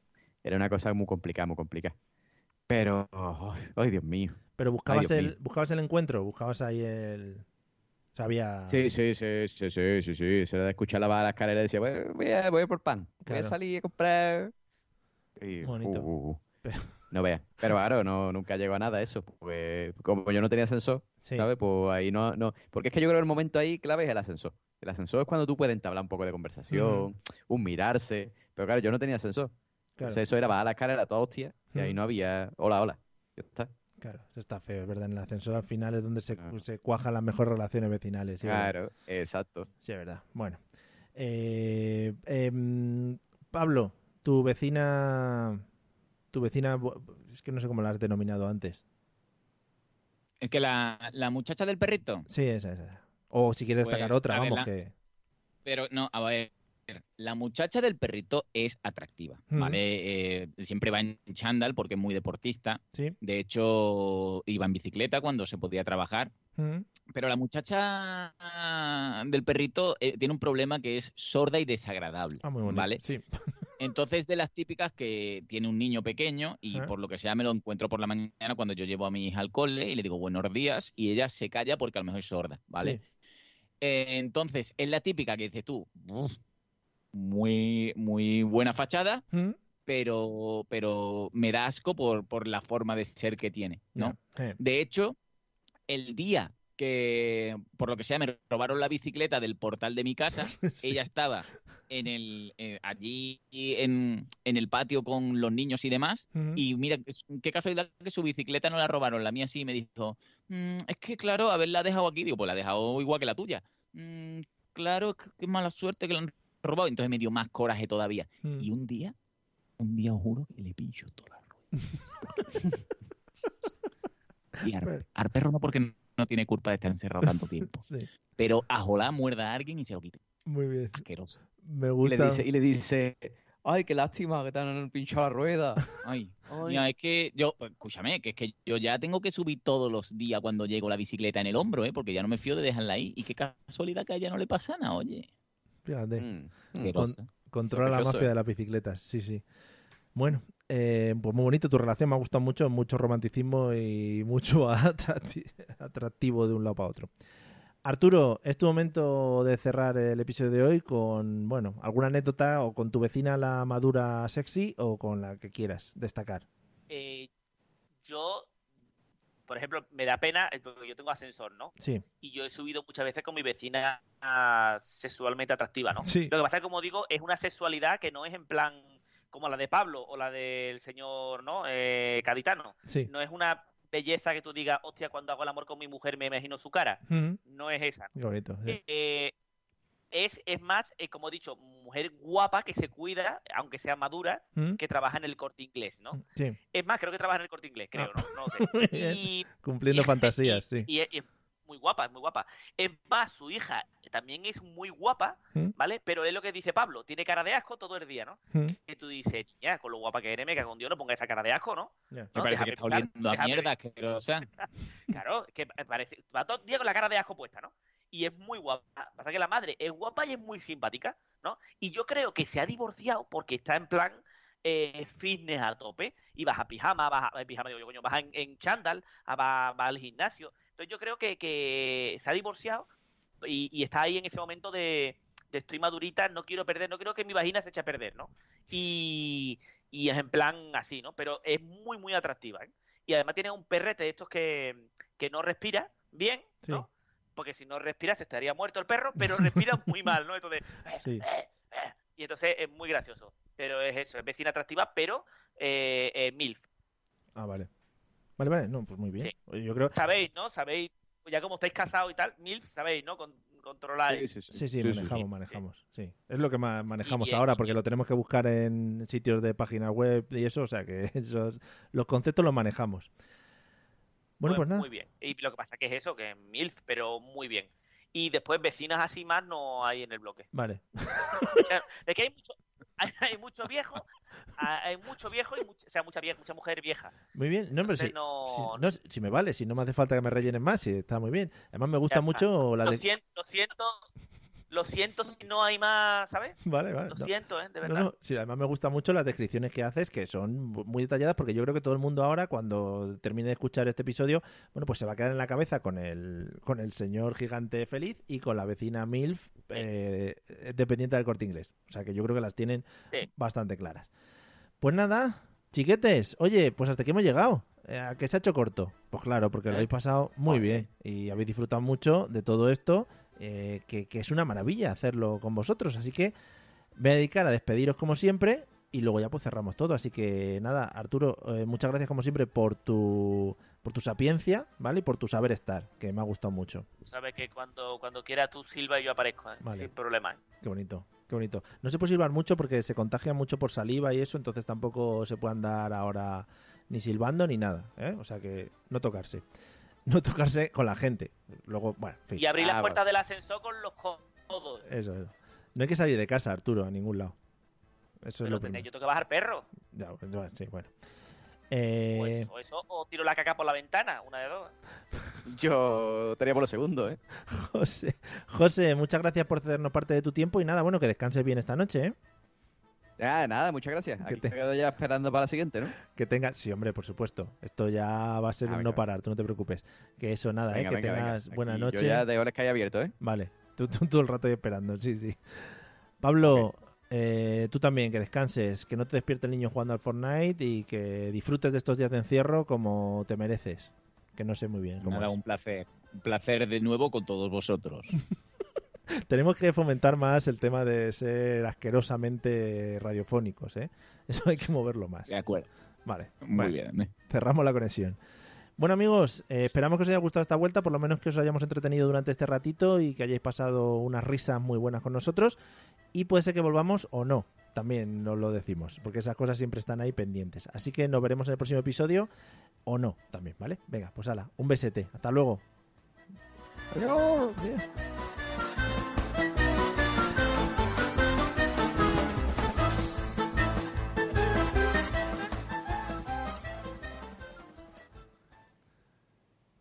era una cosa muy complicada, muy complicada. Pero, oh, ay, Dios mío. Pero buscabas, el, mío. buscabas el encuentro, buscabas ahí el... Sabía... Sí, sí, sí, sí, sí, sí, sí. Se era de escuchar la baja de la escalera y decía, voy, voy a, voy a por pan. Voy Claro. a salir a comprar. Y, Bonito. uh, uh, uh. Pero- [LAUGHS] No veas. Pero claro, no, nunca llegó a nada eso. Pues como yo no tenía ascensor, Sí. ¿sabes? Pues ahí no, no. Porque es que yo creo que el momento ahí clave es el ascensor. El ascensor es cuando tú puedes entablar un poco de conversación, un mirarse. Pero claro, yo no tenía ascensor. Claro. Entonces eso era bajar la escalera toda hostia y ahí no había hola, hola. Ya está. Claro, eso está feo, es verdad. En el ascensor al final es donde se, Ah. se cuajan las mejores relaciones vecinales. Sí. Claro, exacto. Sí, es verdad. Bueno. Eh, em, Pablo, tu vecina... Tu vecina... Es que no sé cómo la has denominado antes. Es que la, la muchacha del perrito. Sí, esa, esa. O si quieres Pues, destacar otra, a ver, vamos, la- que... Pero no, a ver. La muchacha del perrito es atractiva, Mm. ¿vale? Eh, siempre va en chándal porque es muy deportista. Sí. De hecho, iba en bicicleta cuando se podía trabajar. Mm, Pero la muchacha del perrito eh, tiene un problema que es sorda y desagradable, Ah, muy bonito. ¿vale? Sí. [LAUGHS] Entonces, de las típicas que tiene un niño pequeño y por lo que sea me lo encuentro por la mañana cuando yo llevo a mi hija al cole y le digo buenos días y ella se calla porque a lo mejor es sorda, ¿vale? Sí. Eh, entonces, es la típica que dices tú, "Uf, muy, muy buena fachada, Mm, pero, pero me da asco por, por la forma de ser que tiene, ¿no? De hecho, el día que, por lo que sea, me robaron la bicicleta del portal de mi casa, [LAUGHS] Sí. ella estaba en el, eh, allí en, en el patio con los niños y demás, mm, y mira, qué casualidad que su bicicleta no la robaron, la mía sí, me dijo, "Mm, es que claro, haberla dejado aquí, digo, pues la he dejado igual que la tuya. "Mm, claro, qué mala suerte que la han robado, entonces me dio más coraje todavía. mm. Y un día, un día os juro que le pincho toda la rueda. [LAUGHS] y al, perro no porque no tiene culpa de estar encerrado tanto [LAUGHS] tiempo, Sí, pero a jolar muerda a alguien y se lo quite. muy bien. Asqueroso. Me Y le gusta. dice, y le dice, ay, qué lástima que te han pinchado la rueda. [LAUGHS] Ay, Ay. mira, es que yo, pues, escúchame, que es que yo ya tengo que subir todos los días cuando llego la bicicleta en el hombro, ¿eh? Porque ya no me fío de dejarla ahí. Y qué casualidad que a ella no le pasa nada, oye. Fíjate. Mm, mm. Asquerosa. Controla la mafia eh. de las bicicletas, sí, sí. Bueno, eh, pues muy bonito tu relación, me ha gustado mucho, mucho romanticismo y mucho [LAUGHS] atracti- atractivo de un lado para otro. Arturo, es tu momento de cerrar el episodio de hoy con, bueno, alguna anécdota o con tu vecina la madura sexy o con la que quieras destacar. Eh, yo, por ejemplo, me da pena, eh, porque yo tengo ascensor, ¿no? Sí, Y yo he subido muchas veces con mi vecina ah, sexualmente atractiva, ¿no? Sí. Lo que pasa es que, como digo, es una sexualidad que no es en plan como la de Pablo o la del señor, ¿no? Eh, Caditano. sí. No es una belleza que tú digas, hostia, cuando hago el amor con mi mujer me imagino su cara. No es esa. Qué bonito. sí. Eh, es, es más, eh, como he dicho, mujer guapa que se cuida, aunque sea madura, ¿Mm? que trabaja en el corte inglés, ¿no? Sí, Es más, creo que trabaja en el corte inglés, creo, Ah. ¿no? No [LAUGHS] Muy sé. Y, cumpliendo y- fantasías, sí. y es, y es muy guapa, es muy guapa. Es más, su hija también es muy guapa, ¿Mm? ¿vale? Pero es lo que dice Pablo, tiene cara de asco todo el día, ¿no? ¿Mm? Que tú dices, ya, con lo guapa que eres, me cago en Dios, no ponga esa cara de asco, ¿no? Me ¿No? parece Déjame que está oliendo a mierda, asquerosa. [LAUGHS] Claro, que me parece, va todo el día con la cara de asco puesta, ¿no? Y es muy guapa. Pasa que la madre es guapa y es muy simpática, ¿no? Y yo creo que se ha divorciado porque está en plan eh, fitness a tope y vas a pijama, vas a, pijama, digo yo, coño, vas en, en chándal, a- va, va al gimnasio. Entonces yo creo que, que se ha divorciado y, está ahí en ese momento de, estoy madurita, no quiero perder, no quiero que mi vagina se eche a perder, ¿no? Y, es en plan así, ¿no? Pero es muy, muy atractiva, ¿eh? Y además tiene un perrete de estos que, que no respira bien, Sí. Porque si no respira se estaría muerto el perro, pero [LAUGHS] respira muy mal, ¿no? Entonces, [LAUGHS] Sí. y entonces es muy gracioso. Pero es eso, es vecina atractiva, pero eh, eh, MILF. Ah, vale. Vale, vale, no, pues muy bien. Sí. Oye, Yo creo, Sabéis, ¿no? Sabéis, ya como estáis casados y tal, MILF, sabéis, ¿no? Con, controláis. Sí, sí, Sí, sí, Sí, sí, manejamos, sí. manejamos. Sí. Es lo que ma- manejamos bien, ahora, porque bien. lo tenemos que buscar en sitios de páginas web y eso, o sea que [LAUGHS] esos, los conceptos los manejamos. Bueno, pues nada. Muy bien. Y lo que pasa que es eso, que es MILF, pero muy bien. Y después vecinas así más no hay en el bloque. Vale. O sea, es que hay mucho, hay, [LAUGHS] hay mucho viejo, hay mucho viejo y mucha, o sea, mucha, vie- mucha mujer vieja. Muy bien. No, pero si, no- si, no, si me vale, si no me hace falta que me rellenen más, si está muy bien. Además me gusta mucho la Lo de... siento, lo siento, lo siento si no hay más, ¿sabes? Vale, vale. Lo no. siento, ¿eh? De verdad. no, sí, además me gustan mucho las descripciones que haces, que son muy detalladas, porque yo creo que todo el mundo ahora, cuando termine de escuchar este episodio, bueno, pues se va a quedar en la cabeza con el, con el señor gigante feliz y con la vecina MILF eh, dependiente del corte inglés. O sea que yo creo que las tienen Sí. bastante claras. Pues nada, chiquetes, oye, pues hasta aquí hemos llegado. Eh, ¿A qué se ha hecho corto? Pues claro, porque lo ¿Eh? habéis pasado muy bien y habéis disfrutado mucho de todo esto, eh, que, que es una maravilla hacerlo con vosotros. Así que me voy a dedicar a despediros como siempre y luego ya pues cerramos todo. Así que nada, Arturo, eh, muchas gracias como siempre por tu, por tu sapiencia, ¿vale? Y por tu saber estar, que me ha gustado mucho. Sabes que cuando, cuando quiera tú silba y yo aparezco, ¿eh? Vale. sin problema. Qué bonito, qué bonito. No se puede silbar mucho porque se contagia mucho por saliva y eso, entonces tampoco se puede andar ahora ni silbando ni nada, ¿eh? O sea que no tocarse. No tocarse con la gente. Luego, bueno, en fin. Y abrir Ah, las puertas del ascensor con los codos. Eso, eso. No hay que salir de casa, Arturo, a ningún lado. Eso es lo primero. yo tengo que bajar perro. Ya, bueno, sí, bueno. O Eh, eso, o eso, o tiro la caca por la ventana, una de dos. [LAUGHS] Yo estaría por lo segundo, ¿eh? [LAUGHS] José, José, muchas gracias por cedernos parte de tu tiempo y nada, bueno, que descanses bien esta noche, ¿eh? Ya, nada, muchas gracias. Que Aquí te- me quedo ya esperando para la siguiente, ¿no? Que tengas, sí, hombre, por supuesto. Esto ya va a ser Ah, un venga, no parar, tú no te preocupes. Que eso, nada, Venga, ¿eh? Que venga, venga. tengas buena Aquí noche. Yo ya de horas que hay abierto, ¿eh? Vale, [LAUGHS] tú, tú todo el rato ahí esperando, sí, sí. Pablo, eh, tú también, que descanses, que no te despierte el niño jugando al Fortnite y que disfrutes de estos días de encierro como te mereces. Que no sé muy bien cómo Nada, es. un placer. Un placer de nuevo con todos vosotros. [LAUGHS] [LAUGHS] Tenemos que fomentar más el tema de ser asquerosamente radiofónicos, ¿eh? [LAUGHS] Eso hay que moverlo más. De acuerdo. Vale, Muy bueno, bien. ¿eh? cerramos la conexión. Bueno amigos, eh, esperamos que os haya gustado esta vuelta, por lo menos que os hayamos entretenido durante este ratito y que hayáis pasado unas risas muy buenas con nosotros. Y puede ser que volvamos o no, también nos lo decimos, porque esas cosas siempre están ahí pendientes. Así que nos veremos en el próximo episodio o no también, ¿vale? Venga, pues hala, un besete, hasta luego. Adiós. Bien.